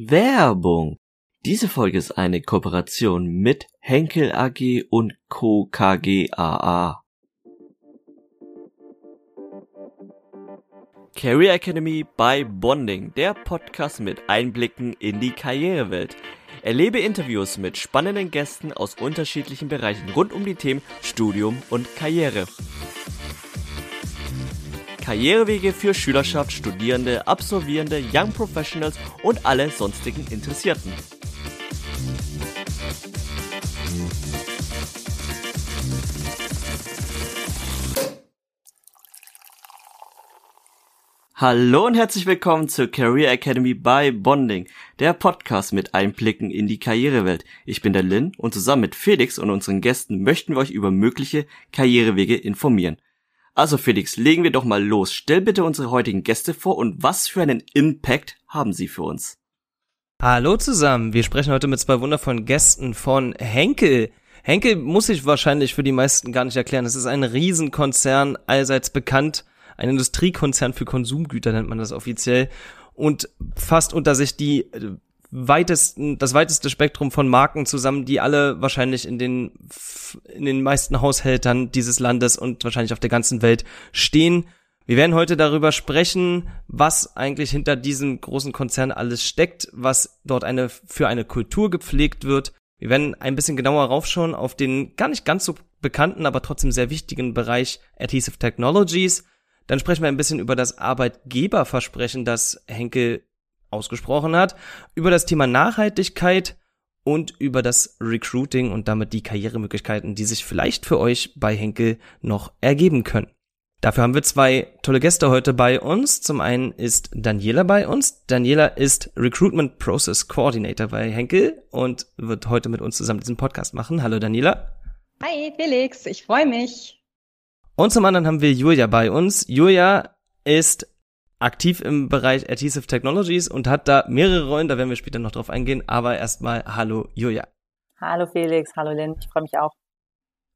Werbung. Diese Folge ist eine Kooperation mit Henkel AG und Co. KGaA. Career Academy by Bonding, der Podcast mit Einblicken in die Karrierewelt. Erlebe Interviews mit spannenden Gästen aus unterschiedlichen Bereichen rund um die Themen Studium und Karriere. Karrierewege für Schülerschaft, Studierende, Absolvierende, Young Professionals und alle sonstigen Interessierten. Hallo und herzlich willkommen zur Career Academy by Bonding, der Podcast mit Einblicken in die Karrierewelt. Ich bin der Lin und zusammen mit Felix und unseren Gästen möchten wir euch über mögliche Karrierewege informieren. Also Felix, legen wir doch mal los. Stell bitte unsere heutigen Gäste vor und was für einen Impact haben sie für uns? Hallo zusammen, wir sprechen heute mit zwei wundervollen Gästen von Henkel. Henkel muss ich wahrscheinlich für die meisten gar nicht erklären. Es ist ein Riesenkonzern, allseits bekannt, ein Industriekonzern für Konsumgüter nennt man das offiziell und fasst unter sich die weitesten, das weiteste Spektrum von Marken zusammen, die alle wahrscheinlich in den, in den meisten Haushältern dieses Landes und wahrscheinlich auf der ganzen Welt stehen. Wir werden heute darüber sprechen, was eigentlich hinter diesem großen Konzern alles steckt, was dort eine, für eine Kultur gepflegt wird. Wir werden ein bisschen genauer raufschauen auf den gar nicht ganz so bekannten, aber trotzdem sehr wichtigen Bereich Adhesive Technologies. Dann sprechen wir ein bisschen über das Arbeitgeberversprechen, das Henkel ausgesprochen hat, über das Thema Nachhaltigkeit und über das Recruiting und damit die Karrieremöglichkeiten, die sich vielleicht für euch bei Henkel noch ergeben können. Dafür haben wir zwei tolle Gäste heute bei uns. Zum einen ist Daniela bei uns. Daniela ist Recruitment Process Coordinator bei Henkel und wird heute mit uns zusammen diesen Podcast machen. Hallo Daniela. Hi Felix, ich freue mich. Und zum anderen haben wir Julia bei uns. Julia ist aktiv im Bereich Adhesive Technologies und hat da mehrere Rollen, da werden wir später noch drauf eingehen, aber erstmal hallo Julia. Hallo Felix, hallo Lynn, ich freue mich auch.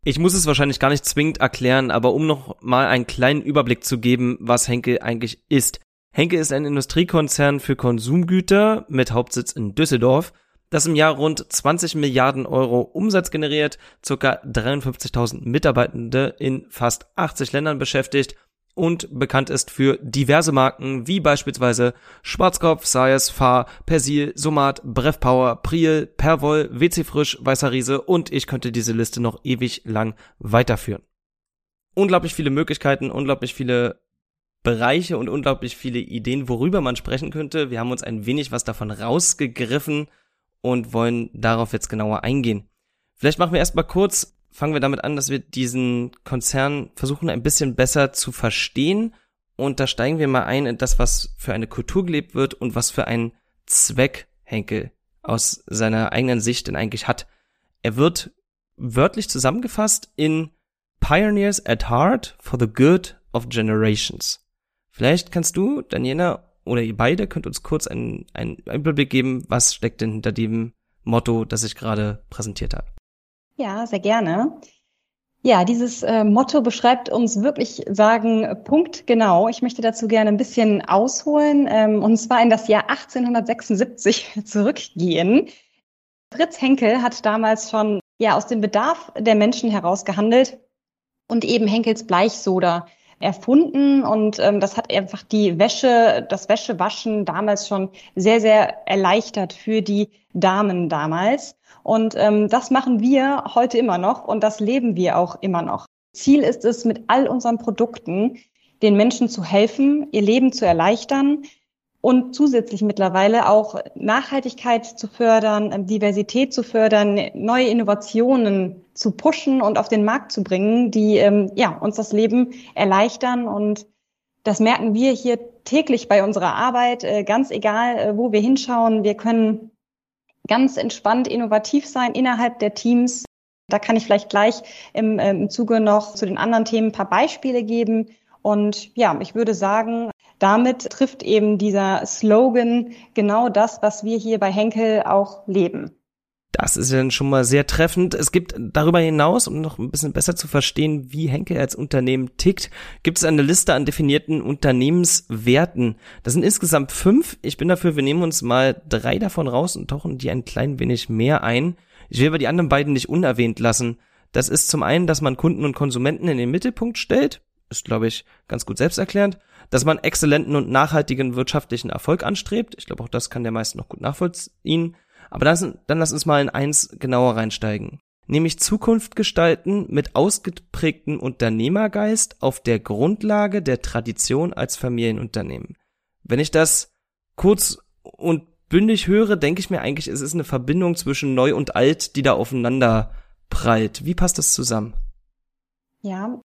Ich muss es wahrscheinlich gar nicht zwingend erklären, aber um noch mal einen kleinen Überblick zu geben, was Henkel eigentlich ist. Henkel ist ein Industriekonzern für Konsumgüter mit Hauptsitz in Düsseldorf, das im Jahr rund 20 Milliarden Euro Umsatz generiert, ca. 53.000 Mitarbeitende in fast 80 Ländern beschäftigt und bekannt ist für diverse Marken wie beispielsweise Schwarzkopf, Sayers, Fahr, Persil, Somat, Brevpower, Priel, Perwoll, WC Frisch, Weißer Riese und ich könnte diese Liste noch ewig lang weiterführen. Unglaublich viele Möglichkeiten, unglaublich viele Bereiche und unglaublich viele Ideen, worüber man sprechen könnte. Wir haben uns ein wenig was davon rausgegriffen und wollen darauf jetzt genauer eingehen. Vielleicht machen wir erstmal kurz fangen wir damit an, dass wir diesen Konzern versuchen ein bisschen besser zu verstehen. Und da steigen wir mal ein in das, was für eine Kultur gelebt wird und was für einen Zweck Henkel aus seiner eigenen Sicht denn eigentlich hat. Er wird wörtlich zusammengefasst in Pioneers at Heart for the Good of Generations. Vielleicht kannst du, Daniela, oder ihr beide könnt uns kurz einen, einen Überblick geben, was steckt denn hinter dem Motto, das ich gerade präsentiert habe. Ja, sehr gerne. Ja, dieses äh, Motto beschreibt uns wirklich sagen Punkt genau. Ich möchte dazu gerne ein bisschen ausholen ähm, und zwar in das Jahr 1876 zurückgehen. Fritz Henkel hat damals schon ja aus dem Bedarf der Menschen heraus gehandelt und eben Henkels Bleichsoda erfunden und ähm, das hat einfach die Wäsche, das Wäschewaschen damals schon sehr, sehr erleichtert für die Damen damals. Und ähm, das machen wir heute immer noch und das leben wir auch immer noch. Ziel ist es, mit all unseren Produkten den Menschen zu helfen, ihr Leben zu erleichtern und zusätzlich mittlerweile auch Nachhaltigkeit zu fördern, ähm, Diversität zu fördern, neue Innovationen zu pushen und auf den Markt zu bringen, die ähm, ja, uns das Leben erleichtern. Und das merken wir hier täglich bei unserer Arbeit, äh, ganz egal, äh, wo wir hinschauen. Wir können ganz entspannt innovativ sein innerhalb der Teams. Da kann ich vielleicht gleich im, äh, im Zuge noch zu den anderen Themen ein paar Beispiele geben. Und ja, ich würde sagen, damit trifft eben dieser Slogan genau das, was wir hier bei Henkel auch leben. Das ist ja schon mal sehr treffend. Es gibt darüber hinaus, um noch ein bisschen besser zu verstehen, wie Henkel als Unternehmen tickt, gibt es eine Liste an definierten Unternehmenswerten. Das sind insgesamt fünf. Ich bin dafür, wir nehmen uns mal drei davon raus und tauchen die ein klein wenig mehr ein. Ich will aber die anderen beiden nicht unerwähnt lassen. Das ist zum einen, dass man Kunden und Konsumenten in den Mittelpunkt stellt. Ist, glaube ich, ganz gut selbsterklärend. Dass man exzellenten und nachhaltigen wirtschaftlichen Erfolg anstrebt. Ich glaube, auch das kann der meisten noch gut nachvollziehen aber dann, dann lass uns mal in eins genauer reinsteigen. Nämlich Zukunft gestalten mit ausgeprägtem Unternehmergeist auf der Grundlage der Tradition als Familienunternehmen. Wenn ich das kurz und bündig höre, denke ich mir eigentlich, es ist eine Verbindung zwischen neu und alt, die da aufeinander prallt. Wie passt das zusammen? Ja,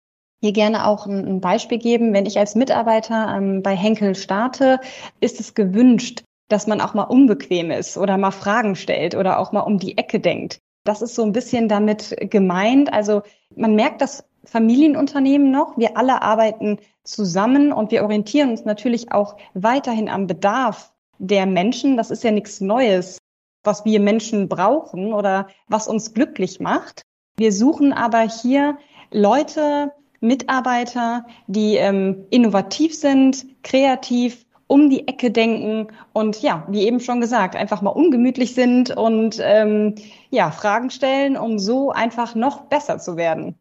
hier gerne auch ein Beispiel geben. Wenn ich als Mitarbeiter ähm, bei Henkel starte, ist es gewünscht, dass man auch mal unbequem ist oder mal Fragen stellt oder auch mal um die Ecke denkt. Das ist so ein bisschen damit gemeint. Also man merkt das Familienunternehmen noch. Wir alle arbeiten zusammen und wir orientieren uns natürlich auch weiterhin am Bedarf der Menschen. Das ist ja nichts Neues, was wir Menschen brauchen oder was uns glücklich macht. Wir suchen aber hier Leute, Mitarbeiter, die ähm, innovativ sind, kreativ, um die Ecke denken und ja, wie eben schon gesagt, einfach mal ungemütlich sind und ähm, ja, Fragen stellen, um so einfach noch besser zu werden.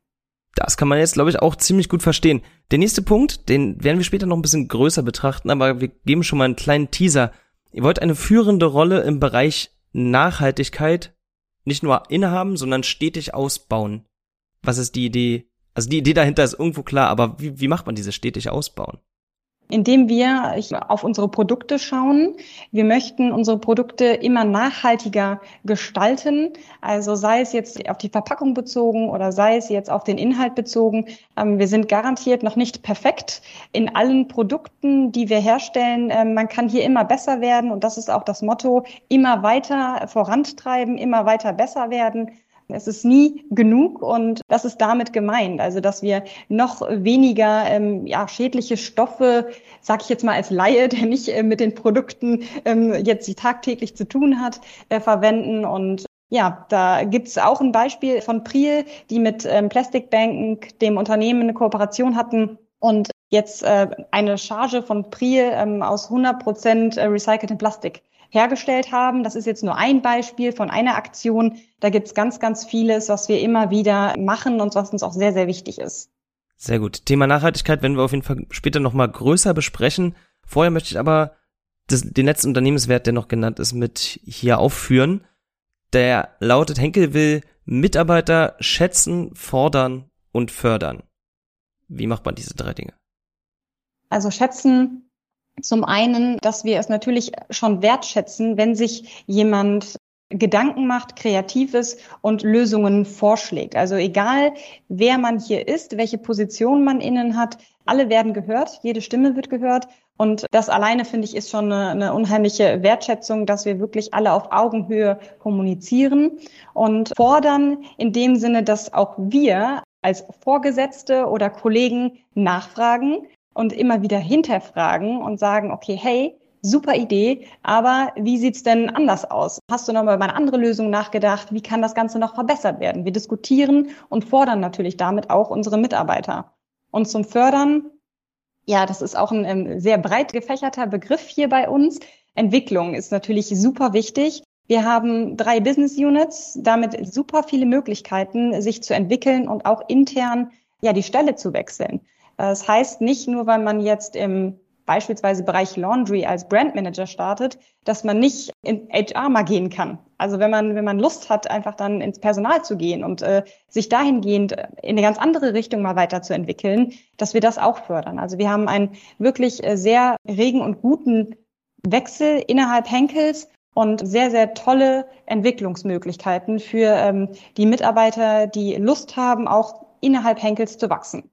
Das kann man jetzt, glaube ich, auch ziemlich gut verstehen. Der nächste Punkt, den werden wir später noch ein bisschen größer betrachten, aber wir geben schon mal einen kleinen Teaser. Ihr wollt eine führende Rolle im Bereich Nachhaltigkeit nicht nur innehaben, sondern stetig ausbauen. Was ist die Idee? Also die Idee dahinter ist irgendwo klar, aber wie, wie macht man diese stetig ausbauen? indem wir auf unsere Produkte schauen. Wir möchten unsere Produkte immer nachhaltiger gestalten. Also sei es jetzt auf die Verpackung bezogen oder sei es jetzt auf den Inhalt bezogen. Ähm, wir sind garantiert noch nicht perfekt in allen Produkten, die wir herstellen. Ähm, man kann hier immer besser werden und das ist auch das Motto, immer weiter vorantreiben, immer weiter besser werden. Es ist nie genug und das ist damit gemeint. Also, dass wir noch weniger ähm, ja, schädliche Stoffe, sag ich jetzt mal als Laie, der nicht äh, mit den Produkten ähm, jetzt tagtäglich zu tun hat, äh, verwenden und ja, da gibt's auch ein Beispiel von Priel, die mit ähm, Plastic Bank, dem Unternehmen, eine Kooperation hatten und jetzt äh, eine Charge von Priel ähm, aus 100 Prozent äh, recyceltem Plastik hergestellt haben. Das ist jetzt nur ein Beispiel von einer Aktion. Da gibt's ganz, ganz vieles, was wir immer wieder machen und was uns auch sehr, sehr wichtig ist. Sehr gut. Thema Nachhaltigkeit werden wir auf jeden Fall später nochmal größer besprechen. Vorher möchte ich aber das, den letzten Unternehmenswert, der noch genannt ist, mit hier aufführen. Der lautet, Henkel will Mitarbeiter schätzen, fordern und fördern. Wie macht man diese drei Dinge? Also schätzen zum einen, dass wir es natürlich schon wertschätzen, wenn sich jemand Gedanken macht, kreativ ist und Lösungen vorschlägt. Also egal, wer man hier ist, welche Position man innen hat, alle werden gehört, jede Stimme wird gehört. Und das alleine, finde ich, ist schon eine, eine unheimliche Wertschätzung, dass wir wirklich alle auf Augenhöhe kommunizieren und fordern in dem Sinne, dass auch wir als Vorgesetzte oder Kollegen nachfragen, und immer wieder hinterfragen und sagen, okay, hey, super Idee, aber wie sieht's denn anders aus? Hast du noch mal über eine andere Lösung nachgedacht? Wie kann das Ganze noch verbessert werden? Wir diskutieren und fordern natürlich damit auch unsere Mitarbeiter. Und zum Fördern, ja, das ist auch ein, ein ähm, sehr breit gefächerter Begriff hier bei uns. Entwicklung ist natürlich super wichtig. Wir haben drei Business Units, damit super viele Möglichkeiten, sich zu entwickeln und auch intern ja die Stelle zu wechseln. Das heißt nicht nur, weil man jetzt im beispielsweise Bereich Laundry als Brandmanager startet, dass man nicht in HR mal gehen kann. Also wenn man, wenn man Lust hat, einfach dann ins Personal zu gehen und äh, sich dahingehend in eine ganz andere Richtung mal weiterzuentwickeln, dass wir das auch fördern. Also wir haben einen wirklich äh, sehr regen und guten Wechsel innerhalb Henkels und sehr, sehr tolle Entwicklungsmöglichkeiten für ähm, die Mitarbeiter, die Lust haben, auch innerhalb Henkels zu wachsen.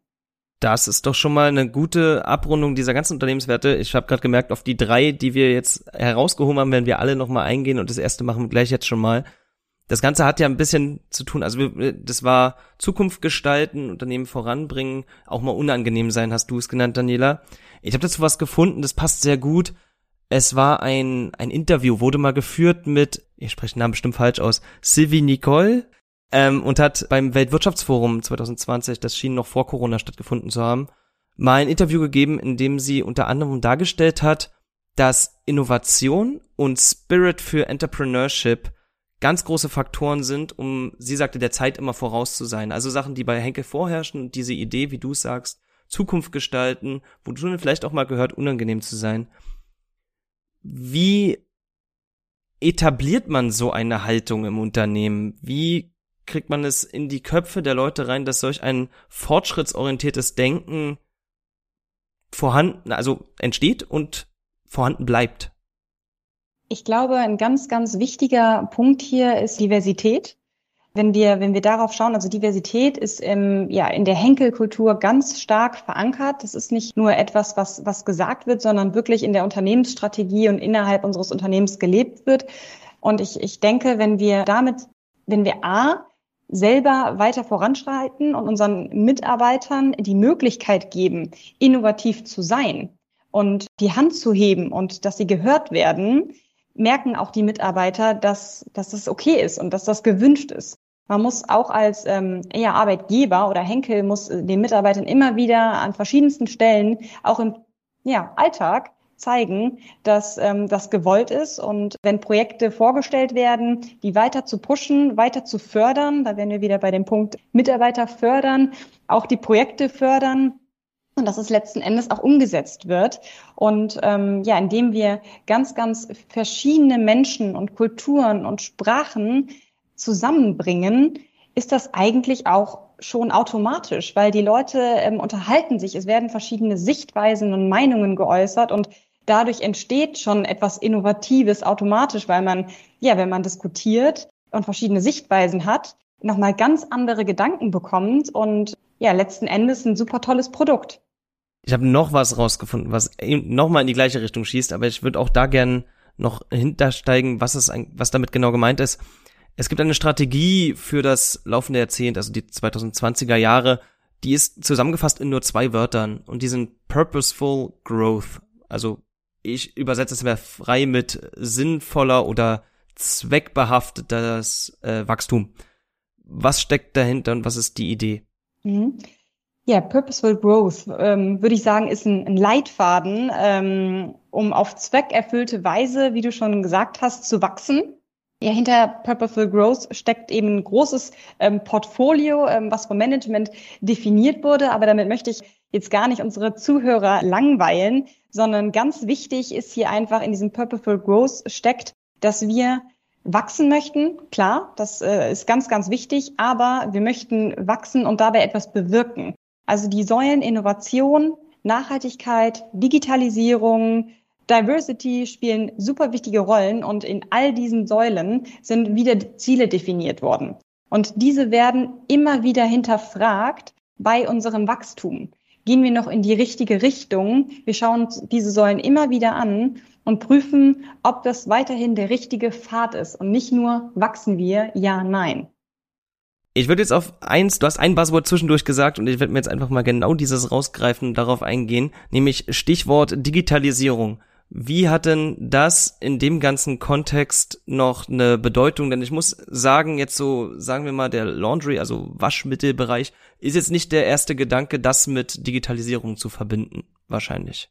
Das ist doch schon mal eine gute Abrundung dieser ganzen Unternehmenswerte. Ich habe gerade gemerkt, auf die drei, die wir jetzt herausgehoben haben, werden wir alle nochmal eingehen und das erste machen wir gleich jetzt schon mal. Das Ganze hat ja ein bisschen zu tun, also wir, das war Zukunft gestalten, Unternehmen voranbringen, auch mal unangenehm sein, hast du es genannt, Daniela. Ich habe dazu was gefunden, das passt sehr gut. Es war ein, ein Interview, wurde mal geführt mit, ich spreche den Namen bestimmt falsch aus, Sylvie Nicole, ähm, und hat beim Weltwirtschaftsforum 2020, das schien noch vor Corona stattgefunden zu haben, mal ein Interview gegeben, in dem sie unter anderem dargestellt hat, dass Innovation und Spirit für Entrepreneurship ganz große Faktoren sind, um, sie sagte, der Zeit immer voraus zu sein. Also Sachen, die bei Henkel vorherrschen und diese Idee, wie du sagst, Zukunft gestalten, wo du vielleicht auch mal gehört, unangenehm zu sein. Wie etabliert man so eine Haltung im Unternehmen? Wie kriegt man es in die Köpfe der Leute rein, dass solch ein fortschrittsorientiertes Denken vorhanden, also entsteht und vorhanden bleibt? Ich glaube, ein ganz, ganz wichtiger Punkt hier ist Diversität. Wenn wir, wenn wir darauf schauen, also Diversität ist im, ja, in der Henkelkultur ganz stark verankert. Das ist nicht nur etwas, was, was gesagt wird, sondern wirklich in der Unternehmensstrategie und innerhalb unseres Unternehmens gelebt wird. Und ich, ich denke, wenn wir damit, wenn wir A, selber weiter voranschreiten und unseren Mitarbeitern die Möglichkeit geben, innovativ zu sein und die Hand zu heben und dass sie gehört werden, merken auch die Mitarbeiter, dass, dass das okay ist und dass das gewünscht ist. Man muss auch als ähm, eher Arbeitgeber oder Henkel muss den Mitarbeitern immer wieder an verschiedensten Stellen, auch im ja, Alltag, zeigen, dass ähm, das gewollt ist. Und wenn Projekte vorgestellt werden, die weiter zu pushen, weiter zu fördern, da wären wir wieder bei dem Punkt Mitarbeiter fördern, auch die Projekte fördern, und dass es letzten Endes auch umgesetzt wird. Und ähm, ja, indem wir ganz, ganz verschiedene Menschen und Kulturen und Sprachen zusammenbringen, ist das eigentlich auch schon automatisch, weil die Leute ähm, unterhalten sich, es werden verschiedene Sichtweisen und Meinungen geäußert und dadurch entsteht schon etwas Innovatives automatisch, weil man, ja, wenn man diskutiert und verschiedene Sichtweisen hat, nochmal ganz andere Gedanken bekommt und ja, letzten Endes ein super tolles Produkt. Ich habe noch was rausgefunden, was nochmal in die gleiche Richtung schießt, aber ich würde auch da gern noch hintersteigen, was es, was damit genau gemeint ist. Es gibt eine Strategie für das laufende Jahrzehnt, also die 2020er Jahre, die ist zusammengefasst in nur zwei Wörtern und die sind Purposeful Growth, also ich übersetze es mehr frei mit sinnvoller oder zweckbehaftetes äh, Wachstum. Was steckt dahinter und was ist die Idee? Mhm. Ja, Purposeful Growth, ähm, würde ich sagen, ist ein, ein Leitfaden, ähm, um auf zweckerfüllte Weise, wie du schon gesagt hast, zu wachsen. Ja, hinter Purposeful Growth steckt eben ein großes ähm, Portfolio, ähm, was vom Management definiert wurde. Aber damit möchte ich jetzt gar nicht unsere Zuhörer langweilen, sondern ganz wichtig ist hier einfach in diesem Purposeful Growth steckt, dass wir wachsen möchten. Klar, das äh, ist ganz, ganz wichtig, aber wir möchten wachsen und dabei etwas bewirken. Also die Säulen Innovation, Nachhaltigkeit, Digitalisierung, Diversity spielen super wichtige Rollen und in all diesen Säulen sind wieder Ziele definiert worden. Und diese werden immer wieder hinterfragt bei unserem Wachstum gehen wir noch in die richtige Richtung. Wir schauen diese Säulen immer wieder an und prüfen, ob das weiterhin der richtige Pfad ist und nicht nur wachsen wir, ja, nein. Ich würde jetzt auf eins, du hast ein Buzzword zwischendurch gesagt und ich werde mir jetzt einfach mal genau dieses rausgreifen und darauf eingehen, nämlich Stichwort Digitalisierung. Wie hat denn das in dem ganzen Kontext noch eine Bedeutung? Denn ich muss sagen, jetzt so, sagen wir mal, der Laundry, also Waschmittelbereich, ist jetzt nicht der erste Gedanke, das mit Digitalisierung zu verbinden, wahrscheinlich.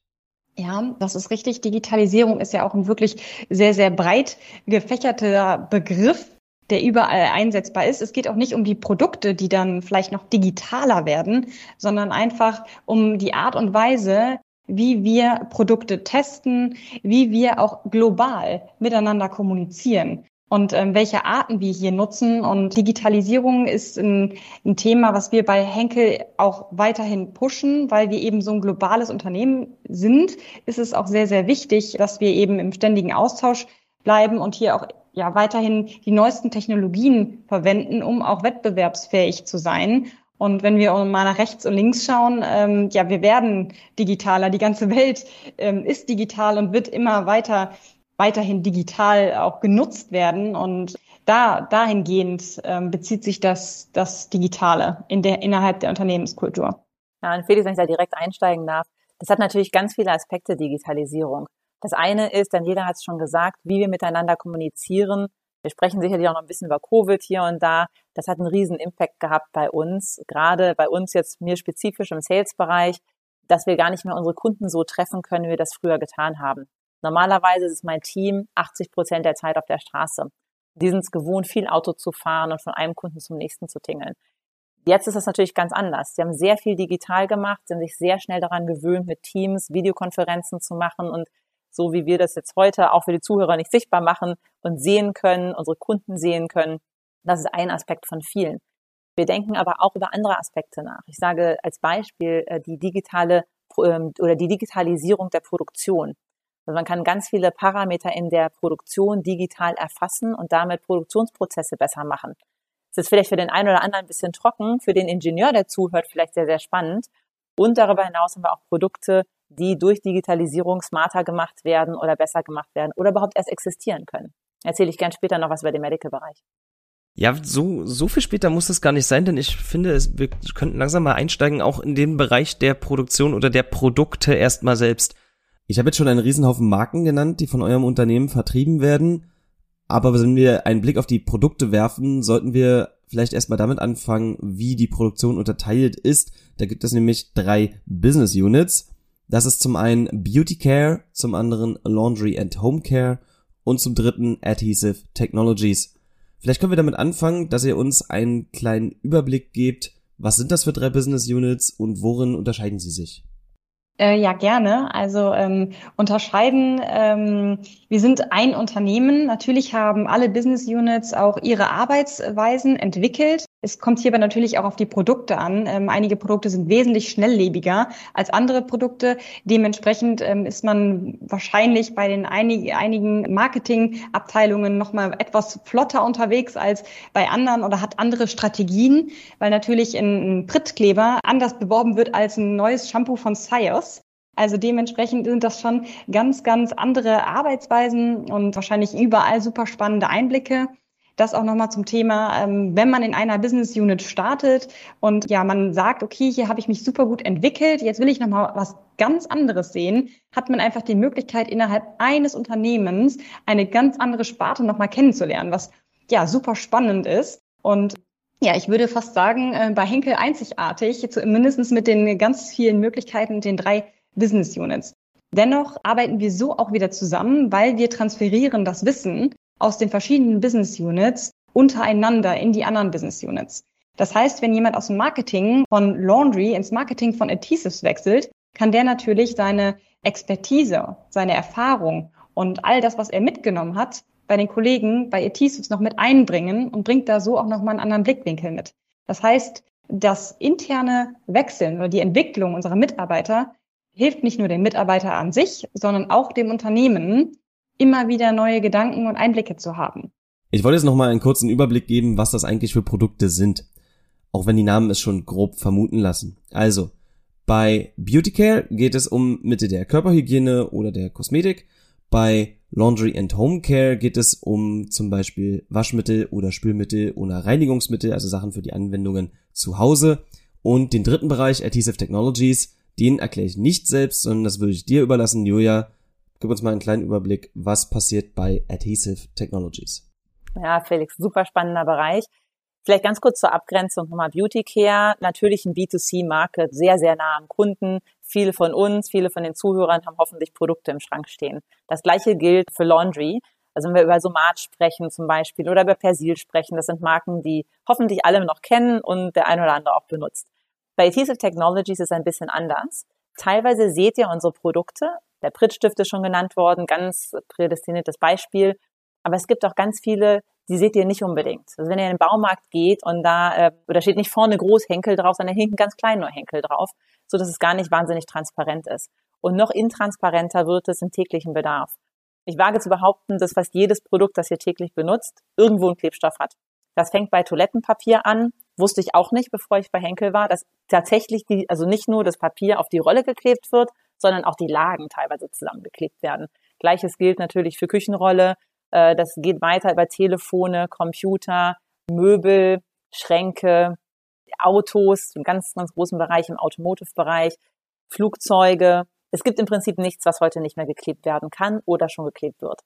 Ja, das ist richtig. Digitalisierung ist ja auch ein wirklich sehr, sehr breit gefächerter Begriff, der überall einsetzbar ist. Es geht auch nicht um die Produkte, die dann vielleicht noch digitaler werden, sondern einfach um die Art und Weise, wie wir Produkte testen, wie wir auch global miteinander kommunizieren und ähm, welche Arten wir hier nutzen. Und Digitalisierung ist ein, ein, Thema, was wir bei Henkel auch weiterhin pushen, weil wir eben so ein globales Unternehmen sind. Ist es auch sehr, sehr wichtig, dass wir eben im ständigen Austausch bleiben und hier auch ja weiterhin die neuesten Technologien verwenden, um auch wettbewerbsfähig zu sein. Und wenn wir mal nach rechts und links schauen, ähm, ja, wir werden digitaler. Die ganze Welt ähm, ist digital und wird immer weiter, weiterhin digital auch genutzt werden. Und da, dahingehend ähm, bezieht sich das, das Digitale in der, innerhalb der Unternehmenskultur. Ja, und Felix, wenn ich da direkt einsteigen darf, das hat natürlich ganz viele Aspekte Digitalisierung. Das eine ist, Daniela hat es schon gesagt, wie wir miteinander kommunizieren. Wir sprechen sicherlich auch noch ein bisschen über Covid hier und da. Das hat einen riesen Impact gehabt bei uns, gerade bei uns jetzt mir spezifisch im Sales-Bereich, dass wir gar nicht mehr unsere Kunden so treffen können, wie wir das früher getan haben. Normalerweise ist mein Team 80 Prozent der Zeit auf der Straße. Die sind es gewohnt, viel Auto zu fahren und von einem Kunden zum nächsten zu tingeln. Jetzt ist das natürlich ganz anders. Sie haben sehr viel digital gemacht, sind sich sehr schnell daran gewöhnt, mit Teams Videokonferenzen zu machen und so wie wir das jetzt heute auch für die Zuhörer nicht sichtbar machen und sehen können, unsere Kunden sehen können. Das ist ein Aspekt von vielen. Wir denken aber auch über andere Aspekte nach. Ich sage als Beispiel äh, die digitale ähm, oder die Digitalisierung der Produktion. Also man kann ganz viele Parameter in der Produktion digital erfassen und damit Produktionsprozesse besser machen. Das ist vielleicht für den einen oder anderen ein bisschen trocken, für den Ingenieur, der zuhört, vielleicht sehr, sehr spannend. Und darüber hinaus haben wir auch Produkte, die durch Digitalisierung smarter gemacht werden oder besser gemacht werden oder überhaupt erst existieren können. Erzähle ich gern später noch was über den Medical-Bereich. Ja, so, so viel später muss es gar nicht sein, denn ich finde, es, wir könnten langsam mal einsteigen, auch in den Bereich der Produktion oder der Produkte erstmal selbst. Ich habe jetzt schon einen Riesenhaufen Marken genannt, die von eurem Unternehmen vertrieben werden. Aber wenn wir einen Blick auf die Produkte werfen, sollten wir vielleicht erstmal damit anfangen, wie die Produktion unterteilt ist. Da gibt es nämlich drei Business Units. Das ist zum einen Beauty Care, zum anderen Laundry and Home Care und zum dritten Adhesive Technologies. Vielleicht können wir damit anfangen, dass ihr uns einen kleinen Überblick gebt, was sind das für drei Business Units und worin unterscheiden sie sich? Äh, ja, gerne. Also ähm, unterscheiden, ähm, wir sind ein Unternehmen. Natürlich haben alle Business Units auch ihre Arbeitsweisen entwickelt. Es kommt hierbei natürlich auch auf die Produkte an. Ähm, einige Produkte sind wesentlich schnelllebiger als andere Produkte. Dementsprechend ähm, ist man wahrscheinlich bei den einig, einigen Marketingabteilungen nochmal etwas flotter unterwegs als bei anderen oder hat andere Strategien, weil natürlich ein, Prittkleber anders beworben wird als ein neues Shampoo von Sios. Also dementsprechend sind das schon ganz, ganz andere Arbeitsweisen und wahrscheinlich überall super spannende Einblicke. Das auch nochmal zum Thema, ähm, wenn man in einer Business Unit startet und ja, man sagt, okay, hier habe ich mich super gut entwickelt, jetzt will ich nochmal was ganz anderes sehen, hat man einfach die Möglichkeit, innerhalb eines Unternehmens eine ganz andere Sparte nochmal kennenzulernen, was ja super spannend ist. Und ja, ich würde fast sagen, äh, bei Henkel einzigartig, mindestens mit den ganz vielen Möglichkeiten, den drei Business Units. Dennoch arbeiten wir so auch wieder zusammen, weil wir transferieren das Wissen aus den verschiedenen Business Units untereinander in die anderen Business Units. Das heißt, wenn jemand aus dem Marketing von Laundry ins Marketing von Adhesives wechselt, kann der natürlich seine Expertise, seine Erfahrung und all das, was er mitgenommen hat, bei den Kollegen bei Adhesives noch mit einbringen und bringt da so auch nochmal einen anderen Blickwinkel mit. Das heißt, das interne Wechseln oder die Entwicklung unserer Mitarbeiter hilft nicht nur dem Mitarbeiter an sich, sondern auch dem Unternehmen, immer wieder neue Gedanken und Einblicke zu haben. Ich wollte jetzt nochmal einen kurzen Überblick geben, was das eigentlich für Produkte sind. Auch wenn die Namen es schon grob vermuten lassen. Also, bei Beauty Care geht es um Mittel der Körperhygiene oder der Kosmetik. Bei Laundry and Home Care geht es um zum Beispiel Waschmittel oder Spülmittel oder Reinigungsmittel, also Sachen für die Anwendungen zu Hause. Und den dritten Bereich, Adhesive Technologies, den erkläre ich nicht selbst, sondern das würde ich dir überlassen, Julia. Gib uns mal einen kleinen Überblick, was passiert bei Adhesive Technologies. Ja, Felix, super spannender Bereich. Vielleicht ganz kurz zur Abgrenzung nochmal Beauty Care. Natürlich ein B2C-Market, sehr, sehr nah am Kunden. Viele von uns, viele von den Zuhörern haben hoffentlich Produkte im Schrank stehen. Das gleiche gilt für Laundry. Also wenn wir über Somat sprechen zum Beispiel oder über Persil sprechen, das sind Marken, die hoffentlich alle noch kennen und der ein oder andere auch benutzt. Bei Adhesive Technologies ist es ein bisschen anders. Teilweise seht ihr unsere Produkte der Prittstift ist schon genannt worden, ganz prädestiniertes Beispiel. Aber es gibt auch ganz viele, die seht ihr nicht unbedingt. Also wenn ihr in den Baumarkt geht und da, äh, oder steht nicht vorne groß Henkel drauf, sondern hinten ganz klein nur Henkel drauf, so dass es gar nicht wahnsinnig transparent ist. Und noch intransparenter wird es im täglichen Bedarf. Ich wage zu behaupten, dass fast jedes Produkt, das ihr täglich benutzt, irgendwo einen Klebstoff hat. Das fängt bei Toilettenpapier an, wusste ich auch nicht, bevor ich bei Henkel war, dass tatsächlich die, also nicht nur das Papier auf die Rolle geklebt wird, sondern auch die Lagen teilweise zusammengeklebt werden. Gleiches gilt natürlich für Küchenrolle. Äh, das geht weiter über Telefone, Computer, Möbel, Schränke, Autos, einen ganz, ganz großen Bereich im Automotive-Bereich, Flugzeuge, es gibt im Prinzip nichts, was heute nicht mehr geklebt werden kann oder schon geklebt wird.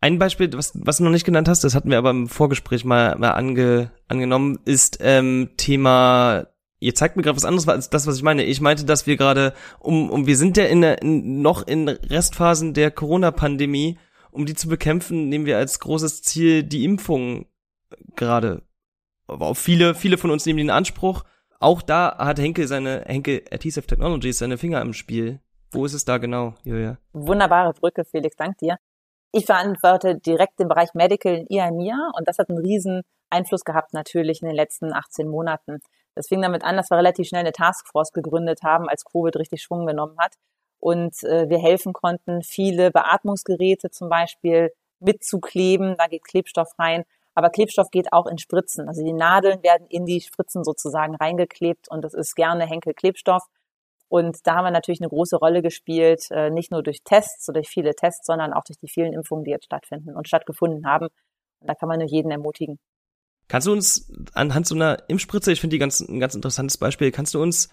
Ein Beispiel, was, was du noch nicht genannt hast, das hatten wir aber im Vorgespräch mal, mal ange, angenommen, ist ähm, Thema Ihr zeigt mir gerade was anderes als das, was ich meine. Ich meinte, dass wir gerade um, um wir sind ja in, in noch in Restphasen der Corona-Pandemie, um die zu bekämpfen, nehmen wir als großes Ziel die Impfung gerade. Aber auch viele, viele von uns nehmen den Anspruch. Auch da hat Henke seine Henke Adhesive Technologies seine Finger im Spiel. Wo ist es da genau, Julia? Wunderbare Brücke, Felix, dank dir. Ich verantworte direkt den Bereich Medical in IAMIA und das hat einen riesen Einfluss gehabt natürlich in den letzten 18 Monaten. Das fing damit an, dass wir relativ schnell eine Taskforce gegründet haben, als Covid richtig Schwung genommen hat und äh, wir helfen konnten, viele Beatmungsgeräte zum Beispiel mitzukleben. Da geht Klebstoff rein. Aber Klebstoff geht auch in Spritzen. Also die Nadeln werden in die Spritzen sozusagen reingeklebt und das ist gerne Henkel Klebstoff. Und da haben wir natürlich eine große Rolle gespielt, äh, nicht nur durch Tests oder durch viele Tests, sondern auch durch die vielen Impfungen, die jetzt stattfinden und stattgefunden haben. Und da kann man nur jeden ermutigen. Kannst du uns anhand so einer Impfspritze, ich finde die ganz, ein ganz interessantes Beispiel, kannst du uns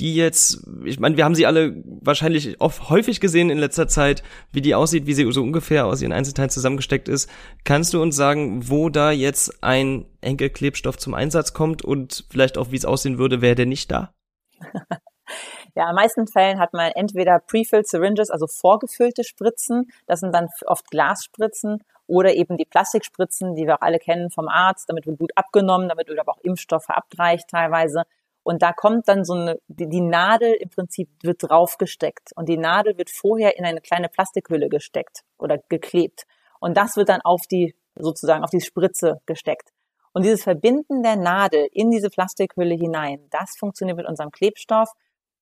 die jetzt, ich meine, wir haben sie alle wahrscheinlich oft häufig gesehen in letzter Zeit, wie die aussieht, wie sie so ungefähr aus ihren Einzelteilen zusammengesteckt ist. Kannst du uns sagen, wo da jetzt ein Enkelklebstoff zum Einsatz kommt und vielleicht auch, wie es aussehen würde, wäre der nicht da? Ja, in meisten Fällen hat man entweder Prefilled Syringes, also vorgefüllte Spritzen, das sind dann oft Glasspritzen oder eben die Plastikspritzen, die wir auch alle kennen vom Arzt, damit wird Blut abgenommen, damit wird aber auch Impfstoff verabreicht teilweise. Und da kommt dann so eine, die, die Nadel im Prinzip wird draufgesteckt und die Nadel wird vorher in eine kleine Plastikhülle gesteckt oder geklebt. Und das wird dann auf die, sozusagen auf die Spritze gesteckt. Und dieses Verbinden der Nadel in diese Plastikhülle hinein, das funktioniert mit unserem Klebstoff.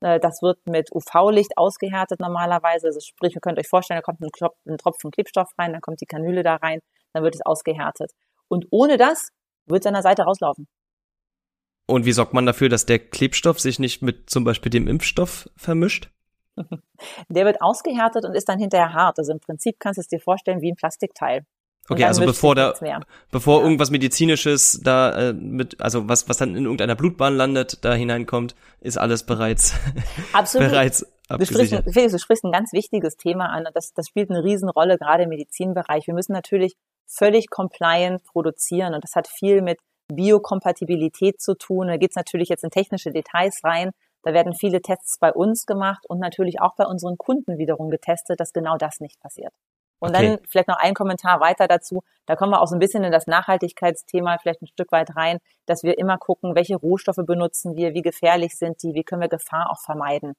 Äh, das wird mit UV-Licht ausgehärtet normalerweise. Also sprich, ihr könnt euch vorstellen, da kommt ein Tropfen Klebstoff rein, dann kommt die Kanüle da rein, dann wird es ausgehärtet. Und ohne das wird es an der Seite rauslaufen. Und wie sorgt man dafür, dass der Klebstoff sich nicht mit zum Beispiel dem Impfstoff vermischt? Der wird ausgehärtet und ist dann hinterher hart. Also im Prinzip kannst du es dir vorstellen wie ein Plastikteil. Okay, also bevor da, bevor ja. irgendwas medizinisches da äh, mit, also was was dann in irgendeiner Blutbahn landet, da hineinkommt, ist alles bereits Absolut. bereits abgesichert. Du sprichst, du sprichst ein ganz wichtiges Thema an und das das spielt eine Riesenrolle gerade im Medizinbereich. Wir müssen natürlich völlig compliant produzieren und das hat viel mit Biokompatibilität zu tun. Da geht es natürlich jetzt in technische Details rein. Da werden viele Tests bei uns gemacht und natürlich auch bei unseren Kunden wiederum getestet, dass genau das nicht passiert. Und okay. dann vielleicht noch ein Kommentar weiter dazu. Da kommen wir auch so ein bisschen in das Nachhaltigkeitsthema vielleicht ein Stück weit rein, dass wir immer gucken, welche Rohstoffe benutzen wir, wie gefährlich sind die, wie können wir Gefahr auch vermeiden.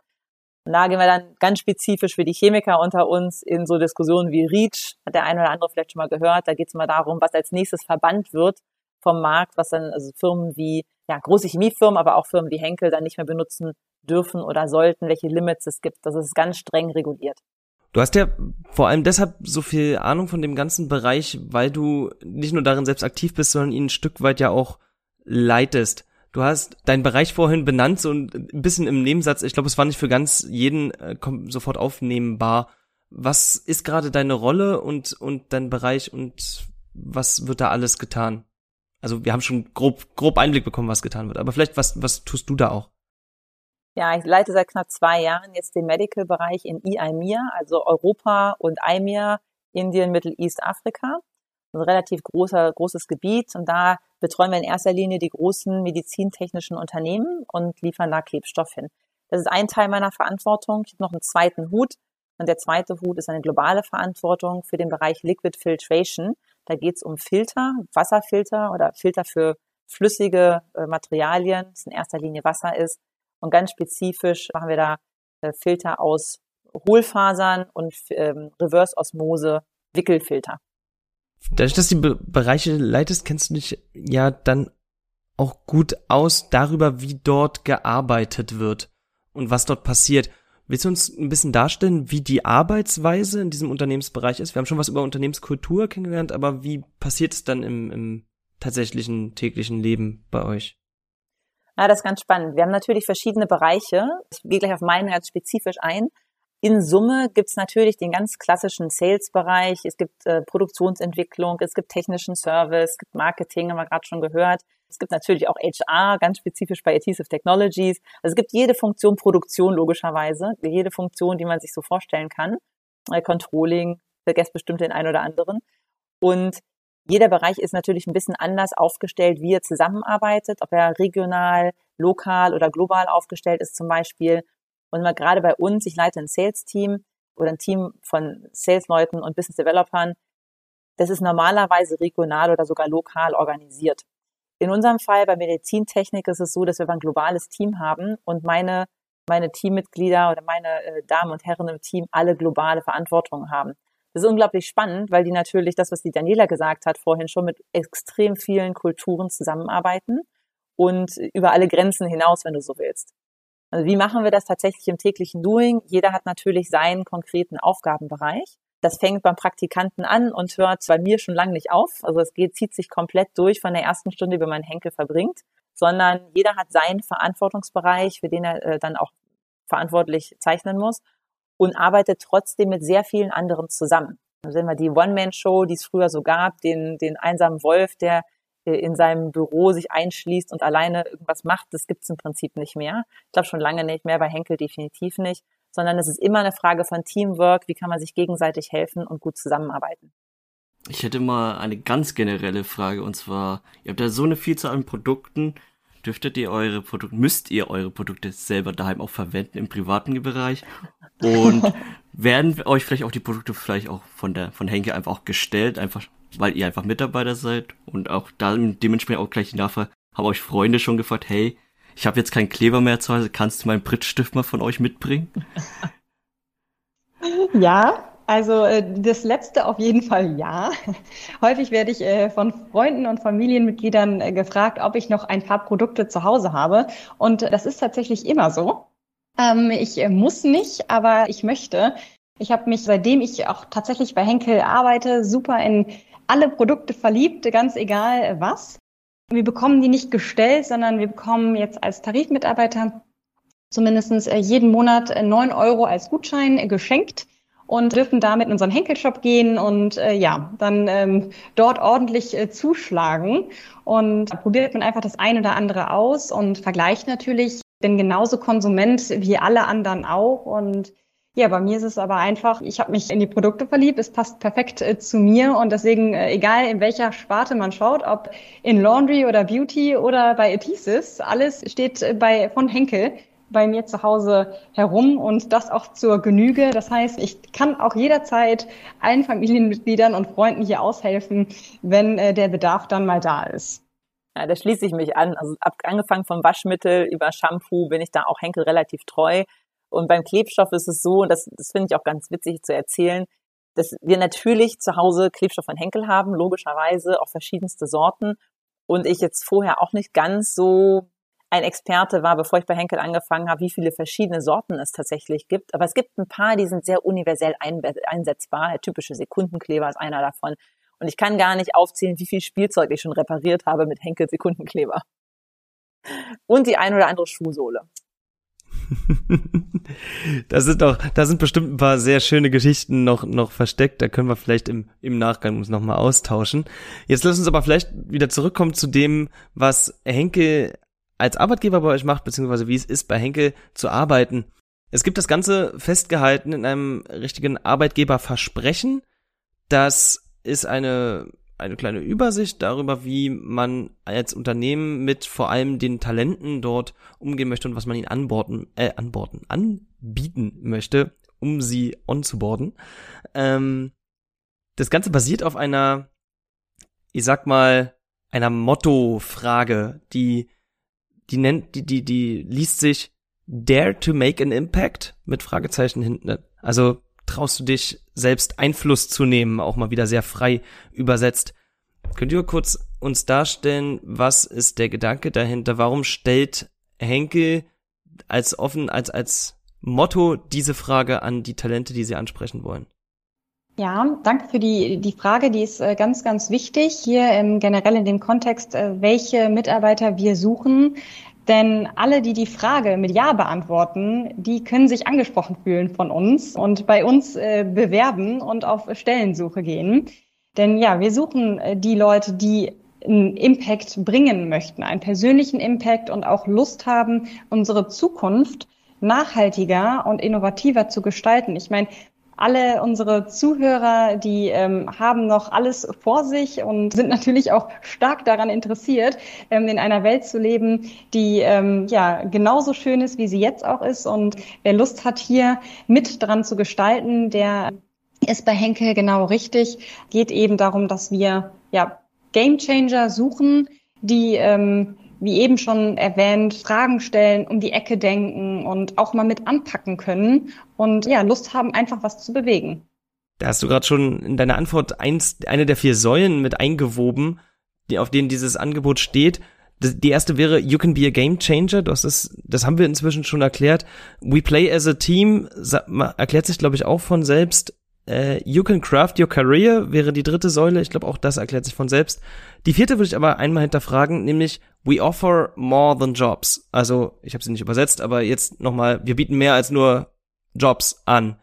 Und da gehen wir dann ganz spezifisch für die Chemiker unter uns in so Diskussionen wie REACH, hat der eine oder andere vielleicht schon mal gehört. Da geht es mal darum, was als nächstes verbannt wird vom Markt, was dann also Firmen wie, ja, große Chemiefirmen, aber auch Firmen wie Henkel dann nicht mehr benutzen dürfen oder sollten, welche Limits es gibt. Das ist ganz streng reguliert. Du hast ja vor allem deshalb so viel Ahnung von dem ganzen Bereich, weil du nicht nur darin selbst aktiv bist, sondern ihn ein Stück weit ja auch leitest. Du hast deinen Bereich vorhin benannt, so ein bisschen im Nebensatz. Ich glaube, es war nicht für ganz jeden äh, sofort aufnehmbar. Was ist gerade deine Rolle und, und dein Bereich und was wird da alles getan? Also wir haben schon grob, grob Einblick bekommen, was getan wird. Aber vielleicht, was, was tust du da auch? Ja, ich leite seit knapp zwei Jahren jetzt den Medical-Bereich in EIMIR, also Europa und IMIR, Indien, Middle East, Afrika. Ein relativ großer, großes Gebiet und da betreuen wir in erster Linie die großen medizintechnischen Unternehmen und liefern da Klebstoff hin. Das ist ein Teil meiner Verantwortung. Ich habe noch einen zweiten Hut und der zweite Hut ist eine globale Verantwortung für den Bereich Liquid Filtration. Da geht es um Filter, Wasserfilter oder Filter für flüssige äh, Materialien, das in erster Linie Wasser ist. Und ganz spezifisch machen wir da äh, Filter aus Hohlfasern und ähm, Reverse-Osmose Wickelfilter. Dadurch, dass du die Be Bereiche leitest, kennst du dich ja dann auch gut aus darüber, wie dort gearbeitet wird und was dort passiert. Willst du uns ein bisschen darstellen, wie die Arbeitsweise in diesem Unternehmensbereich ist? Wir haben schon was über Unternehmenskultur kennengelernt, aber wie passiert es dann im, im tatsächlichen täglichen Leben bei euch? Ja, das ist ganz spannend. Wir haben natürlich verschiedene Bereiche. Ich gehe gleich auf meinen ganz spezifisch ein. In Summe gibt's natürlich den ganz klassischen Sales-Bereich, es gibt äh, Produktionsentwicklung, es gibt technischen Service, es gibt Marketing, haben wir gerade schon gehört. Es gibt natürlich auch HR, ganz spezifisch bei Adhesive Technologies. Also es gibt jede Funktion Produktion logischerweise, jede Funktion, die man sich so vorstellen kann. Äh, Controlling, vergesst bestimmt den einen oder anderen. Und jeder Bereich ist natürlich ein bisschen anders aufgestellt, wie er zusammenarbeitet, ob er regional, lokal oder global aufgestellt ist zum Beispiel. Und mal gerade bei uns, ich leite ein Sales-Team oder ein Team von Sales-Leuten und Business Developern, das ist normalerweise regional oder sogar lokal organisiert. In unserem Fall bei Medizintechnik ist es so, dass wir ein globales Team haben und meine, meine Teammitglieder oder meine äh, Damen und Herren im Team alle globale Verantwortung haben. Das ist unglaublich spannend, weil die natürlich das, was die Daniela gesagt hat, vorhin schon mit extrem vielen Kulturen zusammenarbeiten und über alle Grenzen hinaus, wenn du so willst. Also wie machen wir das tatsächlich im täglichen Doing? Jeder hat natürlich seinen konkreten Aufgabenbereich. Das fängt beim Praktikanten an und hört bei mir schon lange nicht auf. Also es geht, zieht sich komplett durch von der ersten Stunde, wie man Henkel verbringt, sondern jeder hat seinen Verantwortungsbereich, für den er äh, dann auch verantwortlich zeichnen muss und arbeitet trotzdem mit sehr vielen anderen zusammen. Da sehen wir die One-Man-Show, die es früher so gab, den, den einsamen Wolf, der äh, in seinem Büro sich einschließt und alleine irgendwas macht, das gibt's im Prinzip nicht mehr. Ich glaube schon lange nicht mehr, bei Henkel definitiv nicht, sondern es ist immer eine Frage von Teamwork, wie kann man sich gegenseitig helfen und gut zusammenarbeiten. Ich hätte mal eine ganz generelle Frage und zwar, ihr habt ja so eine Vielzahl an Produkten, dürftet ihr eure Produkte, müsst ihr eure Produkte selber daheim auch verwenden im privaten Bereich? Und werden euch vielleicht auch die Produkte vielleicht auch von der, von Henke einfach auch gestellt, einfach, weil ihr einfach Mitarbeiter seid und auch da dementsprechend auch gleich die Nachfrage, haben euch Freunde schon gefragt, hey, ich habe jetzt keinen Kleber mehr zu Hause, kannst du meinen Prittstift mal von euch mitbringen? Ja, also äh, das letzte auf jeden Fall ja. Häufig werde ich äh, von Freunden und Familienmitgliedern äh, gefragt, ob ich noch ein paar Produkte zu Hause habe. Und das ist tatsächlich immer so. Ähm, ich muss nicht, aber ich möchte. Ich habe mich, seitdem ich auch tatsächlich bei Henkel arbeite, super in alle Produkte verliebt, ganz egal was. Wir bekommen die nicht gestellt, sondern wir bekommen jetzt als Tarifmitarbeiter zumindest jeden Monat neun Euro als Gutschein geschenkt und dürfen damit in unseren Henkelshop gehen und äh, ja, dann ähm, dort ordentlich äh, zuschlagen. Und probiert man einfach das ein oder andere aus und vergleicht natürlich. Bin genauso Konsument wie alle anderen auch und ja, bei mir ist es aber einfach, ich habe mich in die Produkte verliebt, es passt perfekt äh, zu mir und deswegen, äh, egal in welcher Sparte man schaut, ob in Laundry oder Beauty oder bei Adhesives, alles steht äh, bei von Henkel bei mir zu Hause herum und das auch zur Genüge. Das heißt, ich kann auch jederzeit allen Familienmitgliedern und Freunden hier aushelfen, wenn äh, der Bedarf dann mal da ist. Ja, da schließe ich mich an. Also ab, angefangen vom Waschmittel über Shampoo bin ich da auch Henkel relativ treu. Und beim Klebstoff ist es so, und das, das finde ich auch ganz witzig zu erzählen, dass wir natürlich zu Hause Klebstoff von Henkel haben, logischerweise auch verschiedenste Sorten. Und ich jetzt vorher auch nicht ganz so ein Experte war, bevor ich bei Henkel angefangen habe, wie viele verschiedene Sorten es tatsächlich gibt. Aber es gibt ein paar, die sind sehr universell einsetzbar. Der typische Sekundenkleber ist einer davon. Und ich kann gar nicht aufzählen, wie viel Spielzeug ich schon repariert habe mit Henkel Sekundenkleber. Und die ein oder andere Schuhsohle. das sind doch, da sind bestimmt ein paar sehr schöne Geschichten noch, noch versteckt. Da können wir vielleicht im, im Nachgang uns nochmal austauschen. Jetzt lass uns aber vielleicht wieder zurückkommen zu dem, was Henkel als Arbeitgeber bei euch macht, beziehungsweise wie es ist, bei Henkel zu arbeiten. Es gibt das Ganze festgehalten in einem richtigen Arbeitgeberversprechen. Das ist eine, eine kleine Übersicht darüber, wie man als Unternehmen mit vor allem den Talenten dort umgehen möchte und was man ihnen anborden, äh, anborden, anbieten möchte, um sie onzuboarden. Ähm, das Ganze basiert auf einer, ich sag mal, einer Motto-Frage, die die nennt, die, die, die liest sich Dare to make an impact mit Fragezeichen hinten. Also traust du dich selbst Einfluss zu nehmen, auch mal wieder sehr frei übersetzt. Könnt ihr kurz uns darstellen, was ist der Gedanke dahinter? Warum stellt Henkel als offen, als, als Motto diese Frage an die Talente, die sie ansprechen wollen? Ja, danke für die, die Frage. Die ist äh, ganz, ganz wichtig hier im, generell in dem Kontext, äh, welche Mitarbeiter wir suchen. Denn alle, die die Frage mit Ja beantworten, die können sich angesprochen fühlen von uns und bei uns äh, bewerben und auf Stellensuche gehen. Denn ja, wir suchen äh, die Leute, die einen Impact bringen möchten, einen persönlichen Impact und auch Lust haben, unsere Zukunft nachhaltiger und innovativer zu gestalten. Ich meine, alle unsere Zuhörer, die ähm, haben noch alles vor sich und sind natürlich auch stark daran interessiert, ähm, in einer Welt zu leben, die ähm, ja genauso schön ist, wie sie jetzt auch ist. Und wer Lust hat, hier mit dran zu gestalten, der ist bei Henkel genau richtig. Geht eben darum, dass wir ja Gamechanger suchen, die ähm, wie eben schon erwähnt, Fragen stellen, um die Ecke denken und auch mal mit anpacken können und ja, Lust haben, einfach was zu bewegen. Da hast du gerade schon in deiner Antwort eins, eine der vier Säulen mit eingewoben, die, auf denen dieses Angebot steht. Die erste wäre, you can be a game changer. Das ist, das haben wir inzwischen schon erklärt. We play as a team erklärt sich, glaube ich, auch von selbst. Äh, you can craft your career wäre die dritte Säule. Ich glaube, auch das erklärt sich von selbst. Die vierte würde ich aber einmal hinterfragen, nämlich we offer more than jobs. Also, ich habe sie nicht übersetzt, aber jetzt nochmal, wir bieten mehr als nur Jobs an.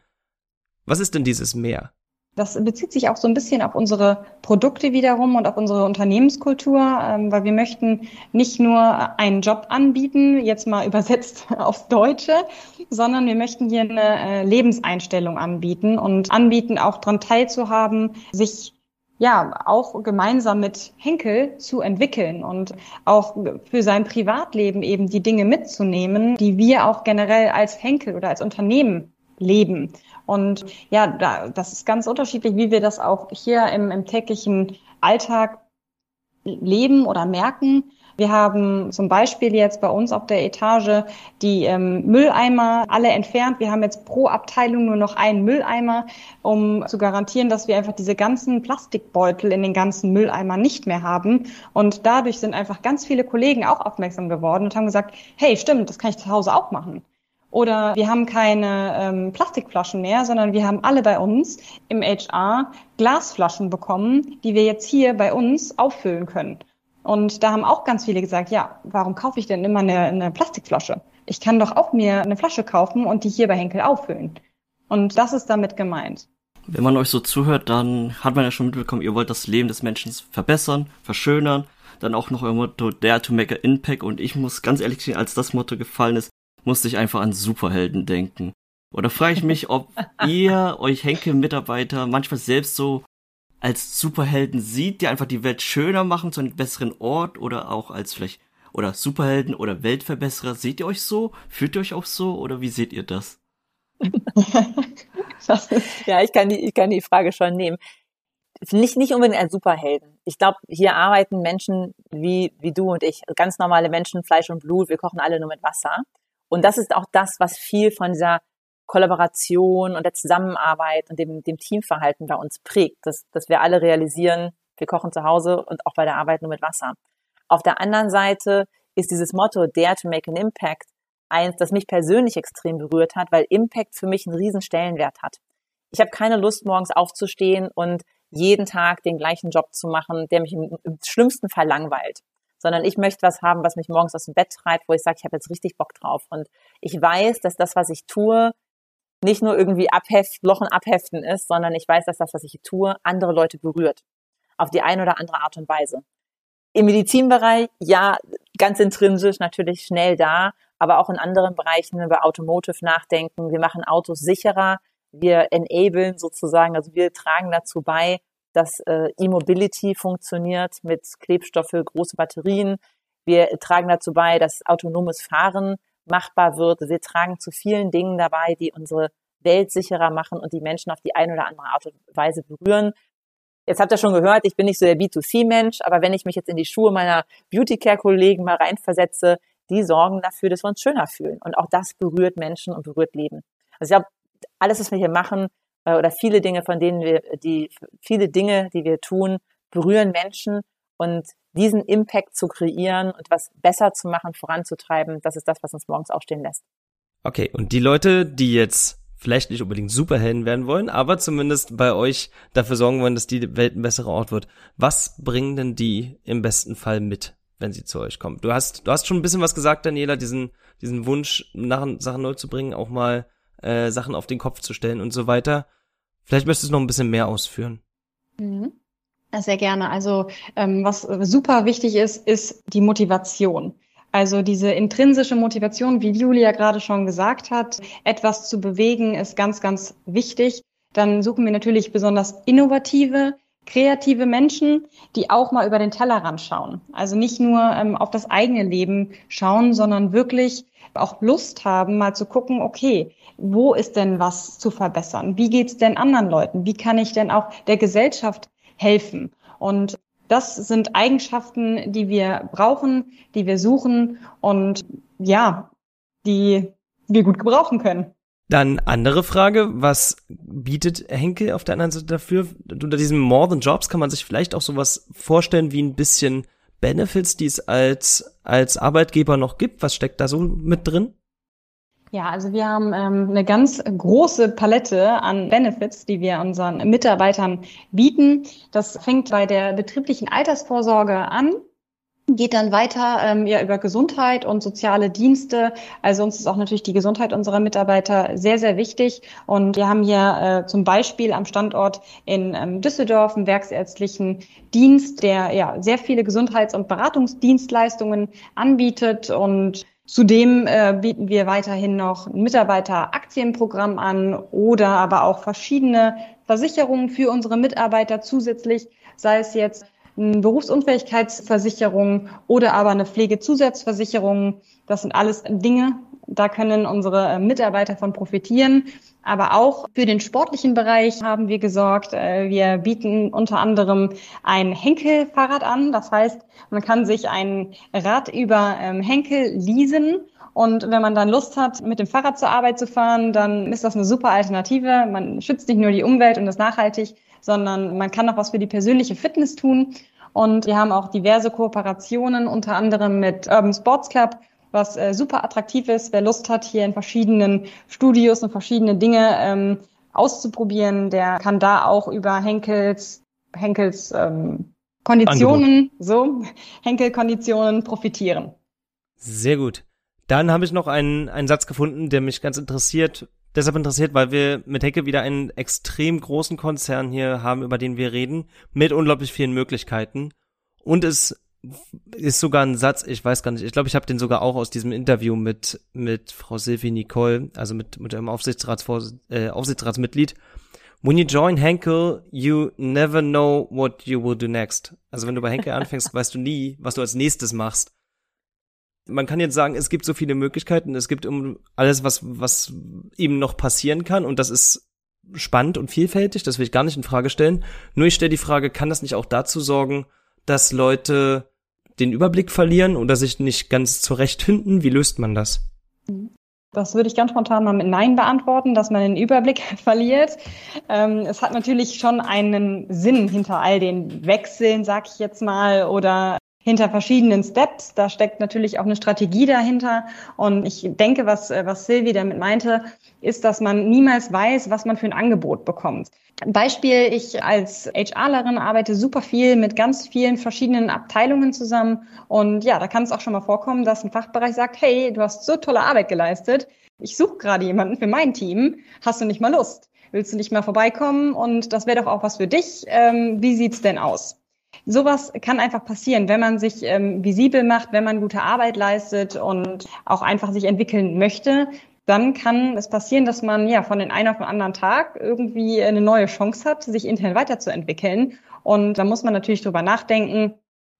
Was ist denn dieses mehr? Das bezieht sich auch so ein bisschen auf unsere Produkte wiederum und auf unsere Unternehmenskultur, ähm, weil wir möchten nicht nur einen Job anbieten, jetzt mal übersetzt aufs Deutsche, sondern wir möchten hier eine äh, Lebenseinstellung anbieten und anbieten, auch daran teilzuhaben, sich ja, auch gemeinsam mit Henkel zu entwickeln und auch für sein Privatleben eben die Dinge mitzunehmen, die wir auch generell als Henkel oder als Unternehmen leben. Und ja, da, das ist ganz unterschiedlich, wie wir das auch hier im, im täglichen Alltag leben oder merken. Wir haben zum Beispiel jetzt bei uns auf der Etage die ähm, Mülleimer alle entfernt. Wir haben jetzt pro Abteilung nur noch einen Mülleimer, um zu garantieren, dass wir einfach diese ganzen Plastikbeutel in den ganzen Mülleimer nicht mehr haben. Und dadurch sind einfach ganz viele Kollegen auch aufmerksam geworden und haben gesagt, hey, stimmt, das kann ich zu Hause auch machen. Oder wir haben keine ähm, Plastikflaschen mehr, sondern wir haben alle bei uns im HR Glasflaschen bekommen, die wir jetzt hier bei uns auffüllen können. Und da haben auch ganz viele gesagt, ja, warum kaufe ich denn immer eine, eine Plastikflasche? Ich kann doch auch mir eine Flasche kaufen und die hier bei Henkel auffüllen. Und das ist damit gemeint. Wenn man euch so zuhört, dann hat man ja schon mitbekommen, ihr wollt das Leben des Menschen verbessern, verschönern. Dann auch noch euer Motto Dare to make an impact. Und ich muss ganz ehrlich sagen, als das Motto gefallen ist, musste ich einfach an Superhelden denken. Oder frage ich mich, ob ihr euch Henkel-Mitarbeiter manchmal selbst so als Superhelden sieht, die einfach die Welt schöner machen zu einem besseren Ort oder auch als vielleicht oder Superhelden oder Weltverbesserer. Seht ihr euch so? Fühlt ihr euch auch so oder wie seht ihr das? ja, ich kann die, ich kann die Frage schon nehmen. Nicht, nicht unbedingt als Superhelden. Ich glaube, hier arbeiten Menschen wie, wie du und ich, ganz normale Menschen, Fleisch und Blut, wir kochen alle nur mit Wasser. Und das ist auch das, was viel von dieser Kollaboration und der Zusammenarbeit und dem, dem Teamverhalten bei uns prägt, dass, dass wir alle realisieren, wir kochen zu Hause und auch bei der Arbeit nur mit Wasser. Auf der anderen Seite ist dieses Motto Dare to make an impact eins, das mich persönlich extrem berührt hat, weil Impact für mich einen riesen Stellenwert hat. Ich habe keine Lust, morgens aufzustehen und jeden Tag den gleichen Job zu machen, der mich im, im schlimmsten Fall langweilt sondern ich möchte was haben, was mich morgens aus dem Bett treibt, wo ich sage, ich habe jetzt richtig Bock drauf. Und ich weiß, dass das, was ich tue, nicht nur irgendwie abheft, Lochen abheften ist, sondern ich weiß, dass das, was ich tue, andere Leute berührt. Auf die eine oder andere Art und Weise. Im Medizinbereich, ja, ganz intrinsisch natürlich schnell da, aber auch in anderen Bereichen, wir Automotive nachdenken, wir machen Autos sicherer, wir enablen sozusagen, also wir tragen dazu bei, dass äh, E-Mobility funktioniert mit Klebstoffe, große Batterien. Wir tragen dazu bei, dass autonomes Fahren machbar wird. Wir tragen zu vielen Dingen dabei, die unsere Welt sicherer machen und die Menschen auf die eine oder andere Art und Weise berühren. Jetzt habt ihr schon gehört, ich bin nicht so der B2C-Mensch, aber wenn ich mich jetzt in die Schuhe meiner Beauty-Care-Kollegen mal reinversetze, die sorgen dafür, dass wir uns schöner fühlen. Und auch das berührt Menschen und berührt Leben. Also ich glaube, alles, was wir hier machen, äh, oder viele Dinge, von denen wir, die, viele Dinge, die wir tun, berühren Menschen und diesen Impact zu kreieren und was besser zu machen, voranzutreiben, das ist das, was uns morgens aufstehen lässt. Okay, und die Leute, die jetzt vielleicht nicht unbedingt Superhelden werden wollen, aber zumindest bei euch dafür sorgen wollen, dass die Welt ein besserer Ort wird. Was bringen denn die im besten Fall mit, wenn sie zu euch kommen? Du hast, du hast schon ein bisschen was gesagt, Daniela, diesen, diesen Wunsch, nach, Sachen neu zu bringen, auch mal äh, Sachen auf den Kopf zu stellen und so weiter. Vielleicht möchtest du noch ein bisschen mehr ausführen. Mhm. Sehr gerne. Also ähm, was super wichtig ist, ist die Motivation. Also diese intrinsische Motivation, wie Julia gerade schon gesagt hat, etwas zu bewegen, ist ganz, ganz wichtig. Dann suchen wir natürlich besonders innovative, kreative Menschen, die auch mal über den Tellerrand schauen. Also nicht nur ähm, auf das eigene Leben schauen, sondern wirklich auch Lust haben, mal zu gucken, okay, wo ist denn was zu verbessern? Wie geht's denn anderen Leuten? Wie kann ich denn auch der Gesellschaft helfen? Und das sind Eigenschaften, die wir brauchen, die wir suchen und ja, die wir gut gebrauchen können. Dann andere Frage, was bietet Henkel auf der anderen Seite dafür? Unter diesem More Than Jobs kann man sich vielleicht auch sowas vorstellen wie ein bisschen Benefits, die es als, als Arbeitgeber noch gibt. Was steckt da so mit drin? Ja, also wir haben ähm, eine ganz große Palette an Benefits, die wir unseren Mitarbeitern bieten. Das fängt bei der betrieblichen Altersvorsorge an geht dann weiter ähm, ja über Gesundheit und soziale Dienste. Also uns ist auch natürlich die Gesundheit unserer Mitarbeiter sehr, sehr wichtig. Und wir haben hier äh, zum Beispiel am Standort in ähm, Düsseldorf einen werksärztlichen Dienst, der ja sehr viele Gesundheits- und Beratungsdienstleistungen anbietet und Zudem äh, bieten wir weiterhin noch ein Mitarbeiteraktienprogramm an oder aber auch verschiedene Versicherungen für unsere Mitarbeiter zusätzlich, sei es jetzt Berufsunfähigkeitsversicherung oder aber eine Pflegezusatzversicherung. Das sind alles Dinge, da können unsere Mitarbeiter von profitieren. Aber auch für den sportlichen Bereich haben wir gesorgt. Äh, wir bieten unter anderem ein Henkel-Fahrrad an. Das heißt, man kann sich ein Rad über ähm, Henkel leasen. Und wenn man dann Lust hat, mit dem Fahrrad zur Arbeit zu fahren, dann ist das eine super Alternative. Man schützt nicht nur die Umwelt und ist nachhaltig, sondern man kann auch was für die persönliche Fitness tun. Und wir haben auch diverse Kooperationen, unter anderem mit Urban Sports Club was äh, super attraktiv ist. Wer Lust hat, hier in verschiedenen Studios und verschiedene Dinge ähm, auszuprobieren, der kann da auch über Henkels, Henkels ähm, Konditionen, Angebot. so, Henkel-Konditionen profitieren. Sehr gut. Dann habe ich noch einen, einen Satz gefunden, der mich ganz interessiert. Deshalb interessiert, weil wir mit Henkel wieder einen extrem großen Konzern hier haben, über den wir reden, mit unglaublich vielen Möglichkeiten. Und es ist sogar ein Satz, ich weiß gar nicht, ich glaube, ich habe den sogar auch aus diesem Interview mit, mit Frau Sylvie Nicole, also mit, mit einem Aufsichtsratsvors äh, Aufsichtsratsmitglied. When you join Henkel, you never know what you will do next. Also wenn du bei Henkel anfängst, weißt du nie, was du als nächstes machst. Man kann jetzt sagen, es gibt so viele Möglichkeiten, es gibt um alles, was, was eben noch passieren kann und das ist spannend und vielfältig, das will ich gar nicht in Frage stellen. Nur ich stelle die Frage, kann das nicht auch dazu sorgen, dass Leute den Überblick verlieren oder sich nicht ganz zurechtfinden? Wie löst man das? Das würde ich ganz spontan mal mit Nein beantworten, dass man den Überblick verliert. Ähm, es hat natürlich schon einen Sinn hinter all den Wechseln, sag ich jetzt mal, oder hinter verschiedenen Steps. Da steckt natürlich auch eine Strategie dahinter. Und ich denke, was, was Sylvie damit meinte, ist, dass man niemals weiß, was man für ein Angebot bekommt. Beispiel, ich als HRlerin arbeite super viel mit ganz vielen verschiedenen Abteilungen zusammen. Und ja, da kann es auch schon mal vorkommen, dass ein Fachbereich sagt, hey, du hast so tolle Arbeit geleistet. Ich suche gerade jemanden für mein Team. Hast du nicht mal Lust? Willst du nicht mal vorbeikommen? Und das wäre doch auch was für dich. Ähm, wie sieht's denn aus? Sowas kann einfach passieren, wenn man sich ähm, visibel macht, wenn man gute Arbeit leistet und auch einfach sich entwickeln möchte, dann kann es passieren, dass man ja von den einen auf den anderen Tag irgendwie eine neue Chance hat, sich intern weiterzuentwickeln. Und da muss man natürlich drüber nachdenken,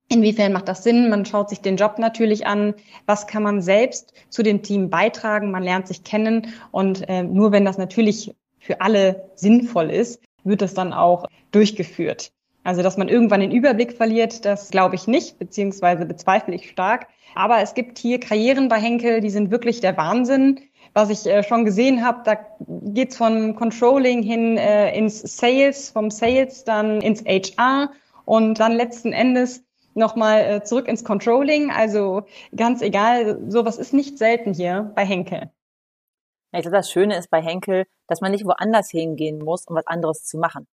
Inwiefern macht das Sinn? Man schaut sich den Job natürlich an. Was kann man selbst zu dem Team beitragen? Man lernt sich kennen. Und äh, nur wenn das natürlich für alle sinnvoll ist, wird das dann auch durchgeführt. Also, dass man irgendwann den Überblick verliert, das glaube ich nicht, beziehungsweise bezweifle ich stark. Aber es gibt hier Karrieren bei Henkel, die sind wirklich der Wahnsinn was ich äh, schon gesehen habe, da geht's von Controlling hin äh, ins Sales, vom Sales dann ins HR und dann letzten Endes nochmal äh, zurück ins Controlling. Also ganz egal, sowas ist nicht selten hier bei Henkel. Ich glaube, das Schöne ist bei Henkel, dass man nicht woanders hingehen muss, um was anderes zu machen.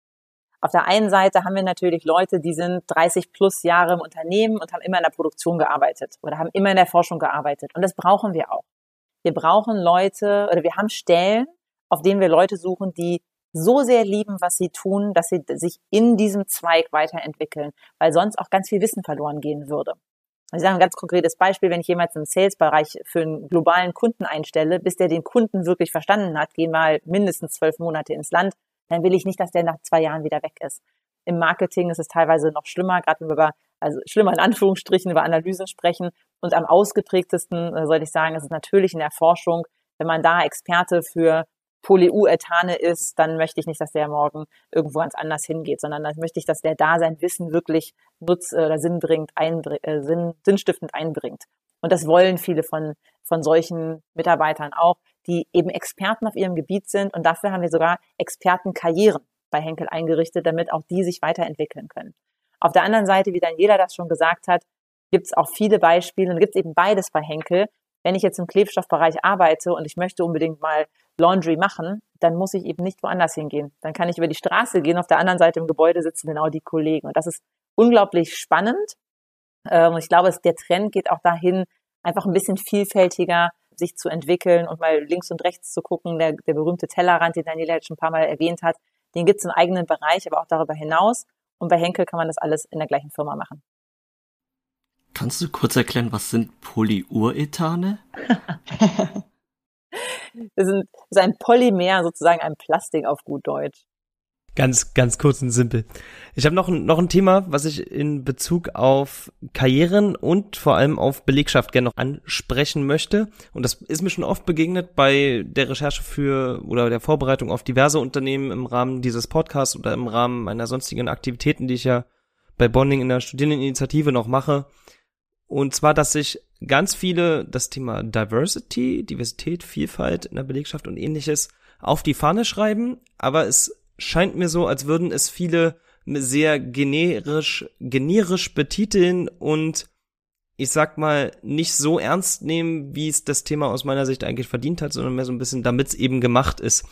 Auf der einen Seite haben wir natürlich Leute, die sind 30 plus Jahre im Unternehmen und haben immer in der Produktion gearbeitet oder haben immer in der Forschung gearbeitet. Und das brauchen wir auch. Wir brauchen Leute oder wir haben Stellen, auf denen wir Leute suchen, die so sehr lieben, was sie tun, dass sie sich in diesem Zweig weiterentwickeln, weil sonst auch ganz viel Wissen verloren gehen würde. Ich sage ein ganz konkretes Beispiel, wenn ich jemals im Sales-Bereich für einen globalen Kunden einstelle, bis der den Kunden wirklich verstanden hat, gehen halt mindestens zwölf Monate ins Land, dann will ich nicht, dass der nach zwei Jahren wieder weg ist. Im Marketing ist es teilweise noch schlimmer, gerade wenn wir über, also schlimmer in Anführungsstrichen, über Analysen sprechen. Und am ausgeprägtesten, äh, sollte ich sagen, ist es natürlich in der Forschung, wenn man da Experte für Polyuretane ist, dann möchte ich nicht, dass der morgen irgendwo ganz anders hingeht, sondern dann möchte ich, dass der da sein Wissen wirklich nutz äh, oder sinnbringend einbring, äh, sinn, sinnstiftend einbringt. Und das wollen viele von, von solchen Mitarbeitern auch, die eben Experten auf ihrem Gebiet sind. Und dafür haben wir sogar Expertenkarrieren bei Henkel eingerichtet, damit auch die sich weiterentwickeln können. Auf der anderen Seite, wie Daniela das schon gesagt hat, gibt es auch viele Beispiele und gibt es eben beides bei Henkel. Wenn ich jetzt im Klebstoffbereich arbeite und ich möchte unbedingt mal Laundry machen, dann muss ich eben nicht woanders hingehen. Dann kann ich über die Straße gehen, auf der anderen Seite im Gebäude sitzen genau die Kollegen. Und das ist unglaublich spannend. Ähm, und ich glaube, der Trend geht auch dahin, einfach ein bisschen vielfältiger sich zu entwickeln und mal links und rechts zu gucken. Der, der berühmte Tellerrand, den Daniela jetzt schon ein paar Mal erwähnt hat, den gibt es im eigenen Bereich, aber auch darüber hinaus. Und bei Henkel kann man das alles in der gleichen Firma machen. Kannst du kurz erklären, was sind Polyurethane? das, sind, das ist ein Polymer, sozusagen ein Plastik auf gut Deutsch. Ganz, ganz kurz und simpel. Ich habe noch, noch ein Thema, was ich in Bezug auf Karrieren und vor allem auf Belegschaft gerne noch ansprechen möchte. Und das ist mir schon oft begegnet bei der Recherche für oder der Vorbereitung auf diverse Unternehmen im Rahmen dieses Podcasts oder im Rahmen meiner sonstigen Aktivitäten, die ich ja bei Bonding in der Studierendeninitiative noch mache. Und zwar, dass sich ganz viele das Thema Diversity, Diversität, Vielfalt in der Belegschaft und ähnliches auf die Fahne schreiben, aber es scheint mir so, als würden es viele sehr generisch, generisch betiteln und ich sag mal, nicht so ernst nehmen, wie es das Thema aus meiner Sicht eigentlich verdient hat, sondern mehr so ein bisschen, damit es eben gemacht ist.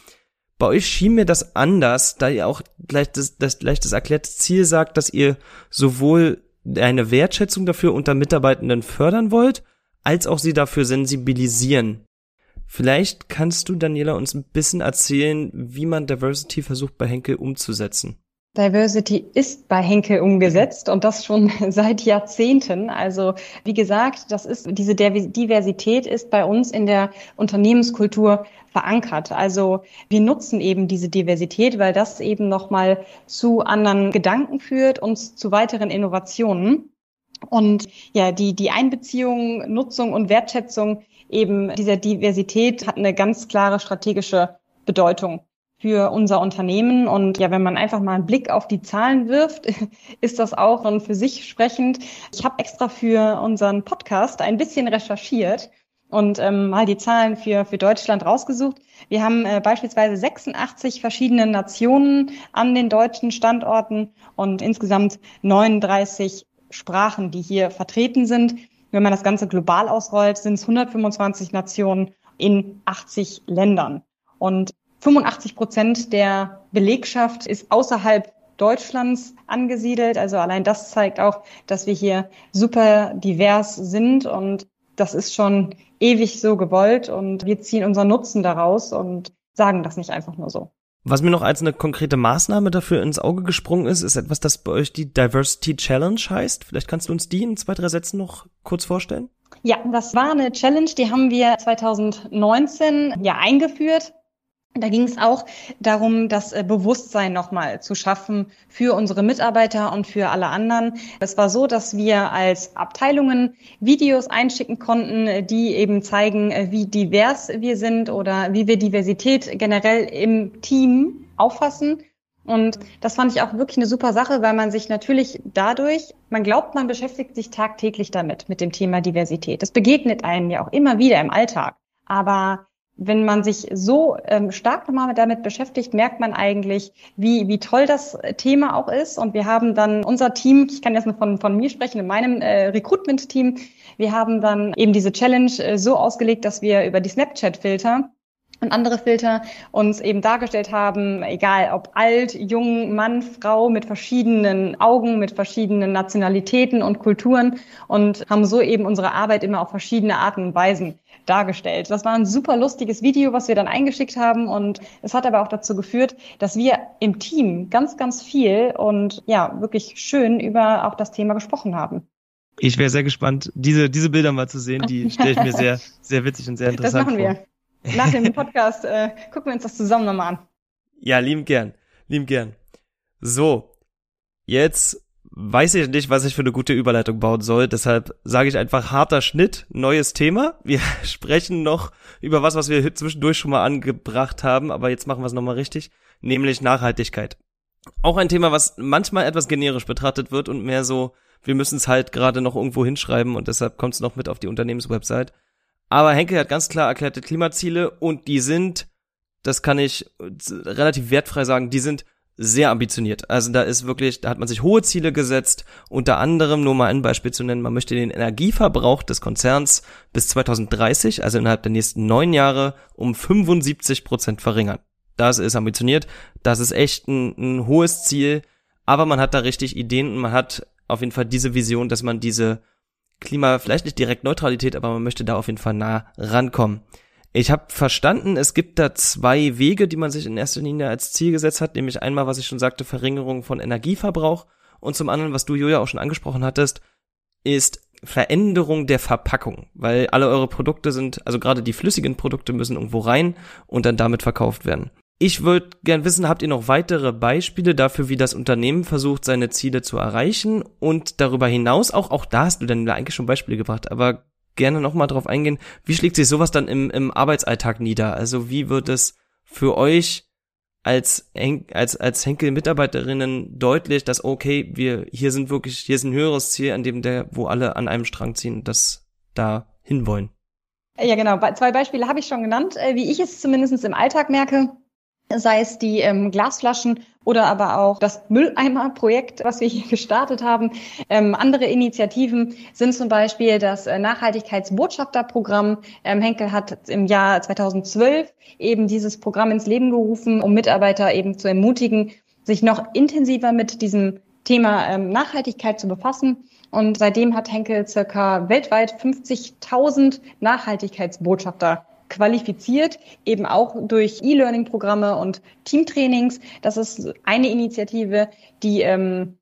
Bei euch schien mir das anders, da ihr auch gleich das, das, gleich das erklärte Ziel sagt, dass ihr sowohl eine Wertschätzung dafür unter Mitarbeitenden fördern wollt, als auch sie dafür sensibilisieren. Vielleicht kannst du, Daniela, uns ein bisschen erzählen, wie man Diversity versucht bei Henkel umzusetzen. Diversity ist bei Henkel umgesetzt und das schon seit Jahrzehnten. Also wie gesagt, das ist diese Diversität ist bei uns in der Unternehmenskultur verankert. Also wir nutzen eben diese Diversität, weil das eben nochmal zu anderen Gedanken führt und zu weiteren Innovationen. Und ja, die, die Einbeziehung, Nutzung und Wertschätzung eben dieser Diversität hat eine ganz klare strategische Bedeutung für unser Unternehmen. Und ja, wenn man einfach mal einen Blick auf die Zahlen wirft, ist das auch und für sich sprechend. Ich habe extra für unseren Podcast ein bisschen recherchiert und ähm, mal die Zahlen für, für Deutschland rausgesucht. Wir haben äh, beispielsweise 86 verschiedene Nationen an den deutschen Standorten und insgesamt 39 Sprachen, die hier vertreten sind. Wenn man das Ganze global ausrollt, sind es 125 Nationen in 80 Ländern. Und 85 Prozent der Belegschaft ist außerhalb Deutschlands angesiedelt. Also allein das zeigt auch, dass wir hier super divers sind und das ist schon ewig so gewollt und wir ziehen unseren Nutzen daraus und sagen das nicht einfach nur so. Was mir noch als eine konkrete Maßnahme dafür ins Auge gesprungen ist, ist etwas, das bei euch die Diversity Challenge heißt. Vielleicht kannst du uns die in zwei, drei Sätzen noch kurz vorstellen? Ja, das war eine Challenge, die haben wir 2019 ja eingeführt. Da ging es auch darum, das äh, Bewusstsein nochmal zu schaffen für unsere Mitarbeiter und für alle anderen. Es war so, dass wir als Abteilungen Videos einschicken konnten, die eben zeigen, äh, wie divers wir sind oder wie wir Diversität generell im Team auffassen. Und das fand ich auch wirklich eine super Sache, weil man sich natürlich dadurch, man glaubt, man beschäftigt sich tagtäglich damit, mit dem Thema Diversität. Das begegnet einem ja auch immer wieder im Alltag. Aber wenn man sich so ähm, stark nochmal damit beschäftigt, merkt man eigentlich, wie, wie toll das Thema auch ist. Und wir haben dann unser Team, ich kann jetzt nur von, von mir sprechen, in meinem äh, Recruitment-Team, wir haben dann eben diese Challenge äh, so ausgelegt, dass wir über die Snapchat-Filter und andere Filter uns eben dargestellt haben, egal ob alt, jung, Mann, Frau, mit verschiedenen Augen, mit verschiedenen Nationalitäten und Kulturen und haben so eben unsere Arbeit immer auf verschiedene Arten und Weisen dargestellt. Das war ein super lustiges Video, was wir dann eingeschickt haben und es hat aber auch dazu geführt, dass wir im Team ganz, ganz viel und ja, wirklich schön über auch das Thema gesprochen haben. Ich wäre sehr gespannt, diese, diese Bilder mal zu sehen. Die stelle ich mir sehr, sehr witzig und sehr interessant vor. Das machen wir. Nach dem Podcast äh, gucken wir uns das zusammen nochmal an. Ja, lieben gern. Lieben gern. So, jetzt weiß ich nicht, was ich für eine gute Überleitung bauen soll. Deshalb sage ich einfach harter Schnitt, neues Thema. Wir sprechen noch über was, was wir zwischendurch schon mal angebracht haben, aber jetzt machen wir es nochmal richtig, nämlich Nachhaltigkeit. Auch ein Thema, was manchmal etwas generisch betrachtet wird und mehr so wir müssen es halt gerade noch irgendwo hinschreiben und deshalb kommt es noch mit auf die Unternehmenswebsite. Aber Henkel hat ganz klar erklärte Klimaziele und die sind, das kann ich relativ wertfrei sagen, die sind sehr ambitioniert. Also da ist wirklich, da hat man sich hohe Ziele gesetzt, unter anderem, nur mal ein Beispiel zu nennen, man möchte den Energieverbrauch des Konzerns bis 2030, also innerhalb der nächsten neun Jahre, um 75 Prozent verringern. Das ist ambitioniert, das ist echt ein, ein hohes Ziel, aber man hat da richtig Ideen und man hat auf jeden Fall diese Vision, dass man diese Klima, vielleicht nicht direkt Neutralität, aber man möchte da auf jeden Fall nah rankommen. Ich habe verstanden, es gibt da zwei Wege, die man sich in erster Linie als Ziel gesetzt hat, nämlich einmal, was ich schon sagte, Verringerung von Energieverbrauch und zum anderen, was du Julia auch schon angesprochen hattest, ist Veränderung der Verpackung, weil alle eure Produkte sind, also gerade die flüssigen Produkte müssen irgendwo rein und dann damit verkauft werden. Ich würde gern wissen, habt ihr noch weitere Beispiele dafür, wie das Unternehmen versucht, seine Ziele zu erreichen? Und darüber hinaus auch, auch da hast du dann eigentlich schon Beispiele gebracht, aber gerne nochmal drauf eingehen, wie schlägt sich sowas dann im, im Arbeitsalltag nieder? Also wie wird es für euch als, als, als Henkel-Mitarbeiterinnen deutlich, dass okay, wir, hier sind wirklich, hier ist ein höheres Ziel, an dem der, wo alle an einem Strang ziehen, das da hinwollen? Ja, genau. Zwei Beispiele habe ich schon genannt, äh, wie ich es zumindest im Alltag merke sei es die ähm, Glasflaschen oder aber auch das Mülleimer-Projekt, was wir hier gestartet haben. Ähm, andere Initiativen sind zum Beispiel das äh, Nachhaltigkeitsbotschafterprogramm. Ähm, Henkel hat im Jahr 2012 eben dieses Programm ins Leben gerufen, um Mitarbeiter eben zu ermutigen, sich noch intensiver mit diesem Thema ähm, Nachhaltigkeit zu befassen. Und seitdem hat Henkel circa weltweit 50.000 Nachhaltigkeitsbotschafter qualifiziert, eben auch durch E-Learning-Programme und Teamtrainings. Das ist eine Initiative, die ähm,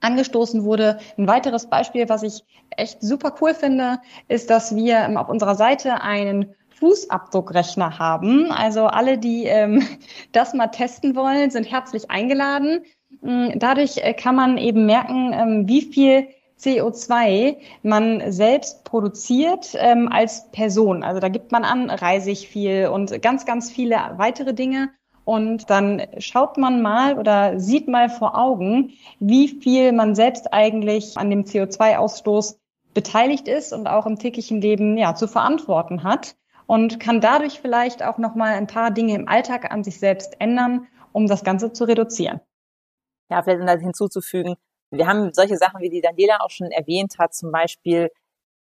angestoßen wurde. Ein weiteres Beispiel, was ich echt super cool finde, ist, dass wir ähm, auf unserer Seite einen Fußabdruckrechner haben. Also alle, die ähm, das mal testen wollen, sind herzlich eingeladen. Mm, dadurch äh, kann man eben merken, ähm, wie viel CO2 man selbst produziert ähm, als Person. Also da gibt man an, reise ich viel und ganz, ganz viele weitere Dinge. Und dann schaut man mal oder sieht mal vor Augen, wie viel man selbst eigentlich an dem CO2-Ausstoß beteiligt ist und auch im täglichen Leben ja zu verantworten hat und kann dadurch vielleicht auch noch mal ein paar Dinge im Alltag an sich selbst ändern, um das Ganze zu reduzieren. Ja, vielleicht um das hinzuzufügen, wir haben solche Sachen, wie die Daniela auch schon erwähnt hat, zum Beispiel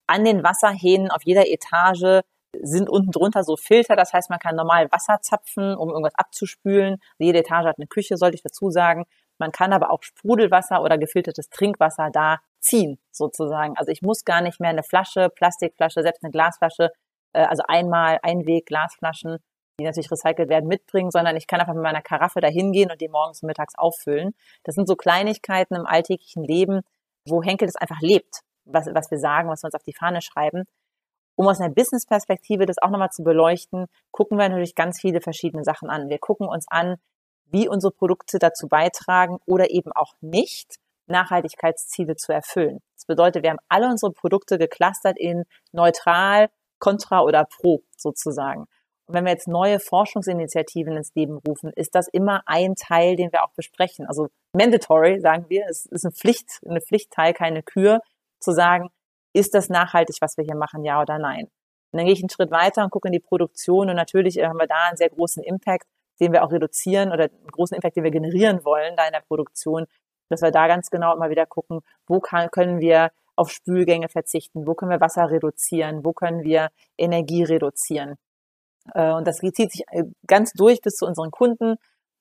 an den Wasserhähnen auf jeder Etage sind unten drunter so Filter, das heißt, man kann normal Wasser zapfen, um irgendwas abzuspülen. Jede Etage hat eine Küche, sollte ich dazu sagen. Man kann aber auch Sprudelwasser oder gefiltertes Trinkwasser da ziehen, sozusagen. Also ich muss gar nicht mehr eine Flasche, Plastikflasche, selbst eine Glasflasche, äh, also einmal Einweg Glasflaschen die natürlich recycelt werden, mitbringen, sondern ich kann einfach mit meiner Karaffe da hingehen und die morgens und mittags auffüllen. Das sind so Kleinigkeiten im alltäglichen Leben, wo Henkel das einfach lebt, was, was wir sagen, was wir uns auf die Fahne schreiben. Um aus einer Business-Perspektive das auch nochmal zu beleuchten, gucken wir natürlich ganz viele verschiedene Sachen an. Wir gucken uns an, wie unsere Produkte dazu beitragen oder eben auch nicht, Nachhaltigkeitsziele zu erfüllen. Das bedeutet, wir haben alle unsere Produkte geclustert in neutral, kontra oder pro sozusagen. Wenn wir jetzt neue Forschungsinitiativen ins Leben rufen, ist das immer ein Teil, den wir auch besprechen. Also mandatory, sagen wir, es ist eine Pflicht, eine Pflichtteil, keine Kür, zu sagen, ist das nachhaltig, was wir hier machen, ja oder nein? Und dann gehe ich einen Schritt weiter und gucke in die Produktion und natürlich haben wir da einen sehr großen Impact, den wir auch reduzieren oder einen großen Impact, den wir generieren wollen da in der Produktion, dass wir da ganz genau immer wieder gucken, wo kann, können wir auf Spülgänge verzichten, wo können wir Wasser reduzieren, wo können wir Energie reduzieren. Äh, und das zieht sich äh, ganz durch bis zu unseren Kunden.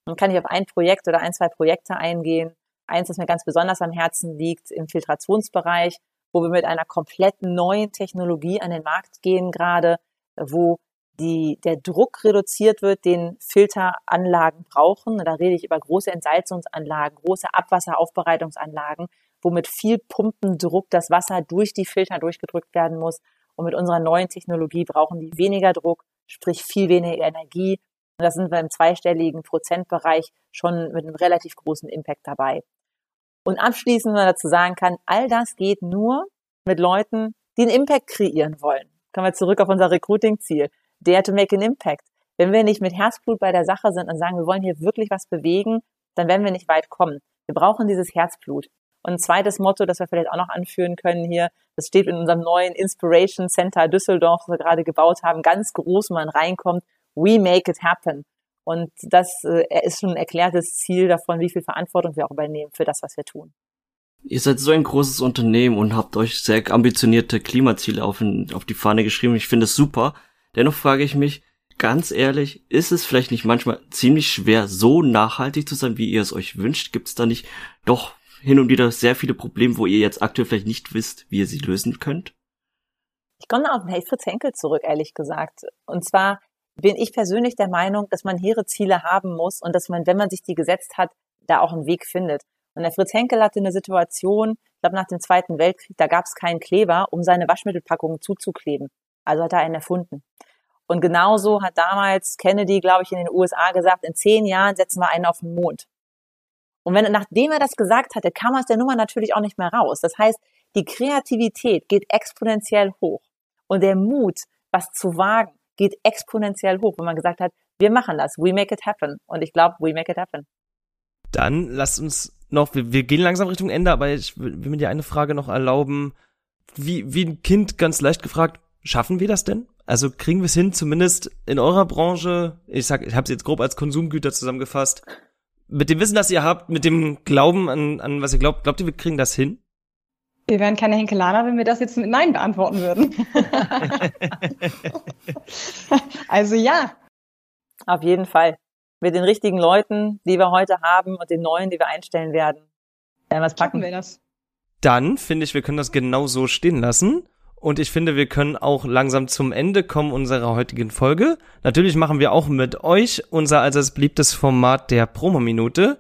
Und kann ich auf ein Projekt oder ein, zwei Projekte eingehen. Eins, das mir ganz besonders am Herzen liegt, im Filtrationsbereich, wo wir mit einer komplett neuen Technologie an den Markt gehen gerade, wo die, der Druck reduziert wird, den Filteranlagen brauchen. Da rede ich über große Entsalzungsanlagen, große Abwasseraufbereitungsanlagen, wo mit viel Pumpendruck das Wasser durch die Filter durchgedrückt werden muss. Und mit unserer neuen Technologie brauchen die weniger Druck, sprich viel weniger Energie. Und da sind wir im zweistelligen Prozentbereich schon mit einem relativ großen Impact dabei. Und abschließend, wenn man dazu sagen kann, all das geht nur mit Leuten, die einen Impact kreieren wollen. Kommen wir zurück auf unser Recruiting-Ziel. Dare to make an impact. Wenn wir nicht mit Herzblut bei der Sache sind und sagen, wir wollen hier wirklich was bewegen, dann werden wir nicht weit kommen. Wir brauchen dieses Herzblut. Und ein zweites Motto, das wir vielleicht auch noch anführen können hier, das steht in unserem neuen Inspiration Center Düsseldorf, das wir gerade gebaut haben, ganz groß, wenn man reinkommt, we make it happen. Und das äh, ist schon ein erklärtes Ziel davon, wie viel Verantwortung wir auch übernehmen für das, was wir tun. Ihr seid so ein großes Unternehmen und habt euch sehr ambitionierte Klimaziele auf, auf die Fahne geschrieben. Ich finde es super. Dennoch frage ich mich, ganz ehrlich, ist es vielleicht nicht manchmal ziemlich schwer, so nachhaltig zu sein, wie ihr es euch wünscht? Gibt es da nicht doch hin und wieder sehr viele Probleme, wo ihr jetzt aktuell vielleicht nicht wisst, wie ihr sie lösen könnt? Ich komme auf den Fritz Henkel zurück, ehrlich gesagt. Und zwar bin ich persönlich der Meinung, dass man hehre Ziele haben muss und dass man, wenn man sich die gesetzt hat, da auch einen Weg findet. Und der Fritz Henkel hatte eine Situation, ich glaube nach dem Zweiten Weltkrieg, da gab es keinen Kleber, um seine Waschmittelpackungen zuzukleben. Also hat er einen erfunden. Und genauso hat damals Kennedy, glaube ich, in den USA gesagt, in zehn Jahren setzen wir einen auf den Mond. Und wenn, nachdem er das gesagt hatte, kam aus der Nummer natürlich auch nicht mehr raus. Das heißt, die Kreativität geht exponentiell hoch. Und der Mut, was zu wagen, geht exponentiell hoch, wenn man gesagt hat, wir machen das, we make it happen. Und ich glaube, we make it happen. Dann lasst uns noch, wir, wir gehen langsam Richtung Ende, aber ich will, will mir dir eine Frage noch erlauben. Wie, wie ein Kind ganz leicht gefragt, schaffen wir das denn? Also kriegen wir es hin, zumindest in eurer Branche, ich sag, ich habe es jetzt grob als Konsumgüter zusammengefasst, mit dem Wissen, das ihr habt, mit dem Glauben an, an was ihr glaubt, glaubt ihr, wir kriegen das hin? Wir wären keine Henkelaner, wenn wir das jetzt mit Nein beantworten würden. also ja. Auf jeden Fall. Mit den richtigen Leuten, die wir heute haben und den neuen, die wir einstellen werden. Ja, was packen wir das? Dann finde ich, wir können das genau so stehen lassen. Und ich finde, wir können auch langsam zum Ende kommen unserer heutigen Folge. Natürlich machen wir auch mit euch unser allseits beliebtes Format der Promo-Minute.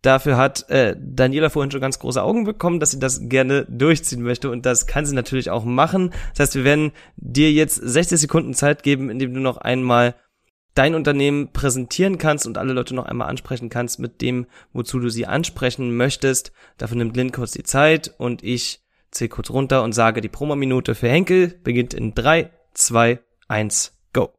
Dafür hat äh, Daniela vorhin schon ganz große Augen bekommen, dass sie das gerne durchziehen möchte und das kann sie natürlich auch machen. Das heißt, wir werden dir jetzt 60 Sekunden Zeit geben, indem du noch einmal dein Unternehmen präsentieren kannst und alle Leute noch einmal ansprechen kannst mit dem, wozu du sie ansprechen möchtest. Dafür nimmt Lynn kurz die Zeit und ich zähle kurz runter und sage, die Promominute für Henkel beginnt in 3, 2, 1, go.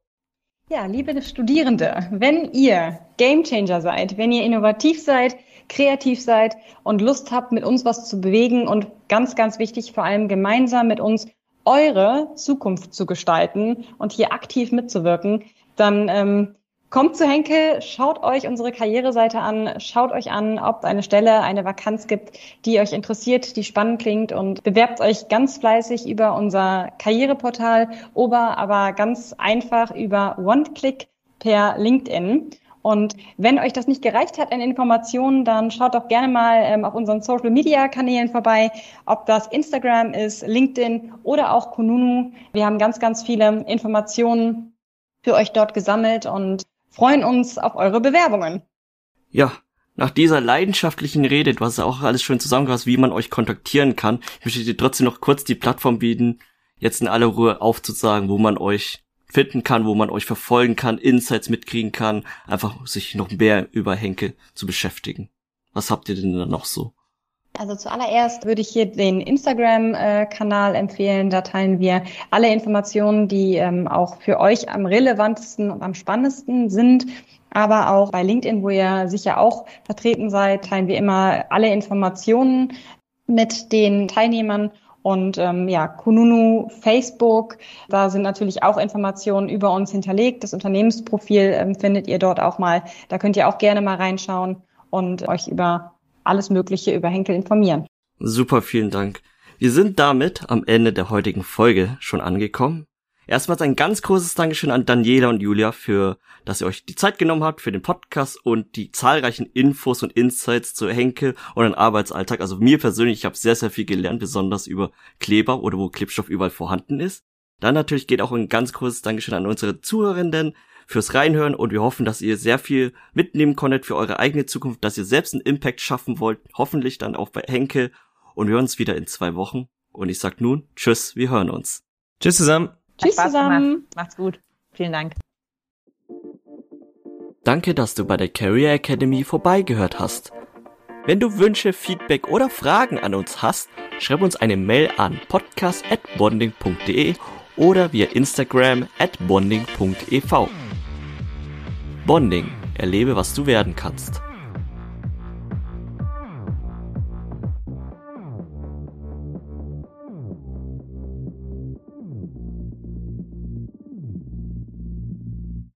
Ja, liebe Studierende, wenn ihr Gamechanger seid, wenn ihr innovativ seid, kreativ seid und Lust habt, mit uns was zu bewegen und ganz, ganz wichtig, vor allem gemeinsam mit uns eure Zukunft zu gestalten und hier aktiv mitzuwirken, dann ähm, Kommt zu Henkel, schaut euch unsere Karriereseite an, schaut euch an, ob eine Stelle, eine Vakanz gibt, die euch interessiert, die spannend klingt und bewerbt euch ganz fleißig über unser Karriereportal oder aber ganz einfach über OneClick per LinkedIn. Und wenn euch das nicht gereicht hat an Informationen, dann schaut doch gerne mal ähm, auf unseren Social Media Kanälen vorbei, ob das Instagram ist, LinkedIn oder auch Kununu. Wir haben ganz, ganz viele Informationen für euch dort gesammelt und freuen uns auf eure Bewerbungen. Ja, nach dieser leidenschaftlichen Rede, du hast ja auch alles schön zusammengefasst, wie man euch kontaktieren kann. Ich möchte dir trotzdem noch kurz die Plattform bieten, jetzt in aller Ruhe aufzusagen, wo man euch finden kann, wo man euch verfolgen kann, Insights mitkriegen kann, einfach sich noch mehr über Henkel zu beschäftigen. Was habt ihr denn da noch so? Also zuallererst würde ich hier den Instagram-Kanal empfehlen. Da teilen wir alle Informationen, die ähm, auch für euch am relevantesten und am spannendsten sind. Aber auch bei LinkedIn, wo ihr sicher auch vertreten seid, teilen wir immer alle Informationen mit den Teilnehmern. Und ähm, ja, Kununu, Facebook, da sind natürlich auch Informationen über uns hinterlegt. Das Unternehmensprofil ähm, findet ihr dort auch mal. Da könnt ihr auch gerne mal reinschauen und euch über alles Mögliche über Henkel informieren. Super, vielen Dank. Wir sind damit am Ende der heutigen Folge schon angekommen. Erstmals ein ganz großes Dankeschön an Daniela und Julia für, dass ihr euch die Zeit genommen habt für den Podcast und die zahlreichen Infos und Insights zu Henke und den Arbeitsalltag. Also mir persönlich, ich habe sehr, sehr viel gelernt, besonders über Kleber oder wo Klebstoff überall vorhanden ist. Dann natürlich geht auch ein ganz großes Dankeschön an unsere Zuhörenden fürs Reinhören und wir hoffen, dass ihr sehr viel mitnehmen konntet für eure eigene Zukunft, dass ihr selbst einen Impact schaffen wollt, hoffentlich dann auch bei Henke und wir hören uns wieder in zwei Wochen. Und ich sag nun, tschüss, wir hören uns. Tschüss zusammen. Tschüss zusammen. Gemacht. Macht's gut. Vielen Dank. Danke, dass du bei der Career Academy vorbeigehört hast. Wenn du Wünsche, Feedback oder Fragen an uns hast, schreib uns eine Mail an podcast@bonding.de oder via Instagram at bonding.ev. Bonding, erlebe, was du werden kannst.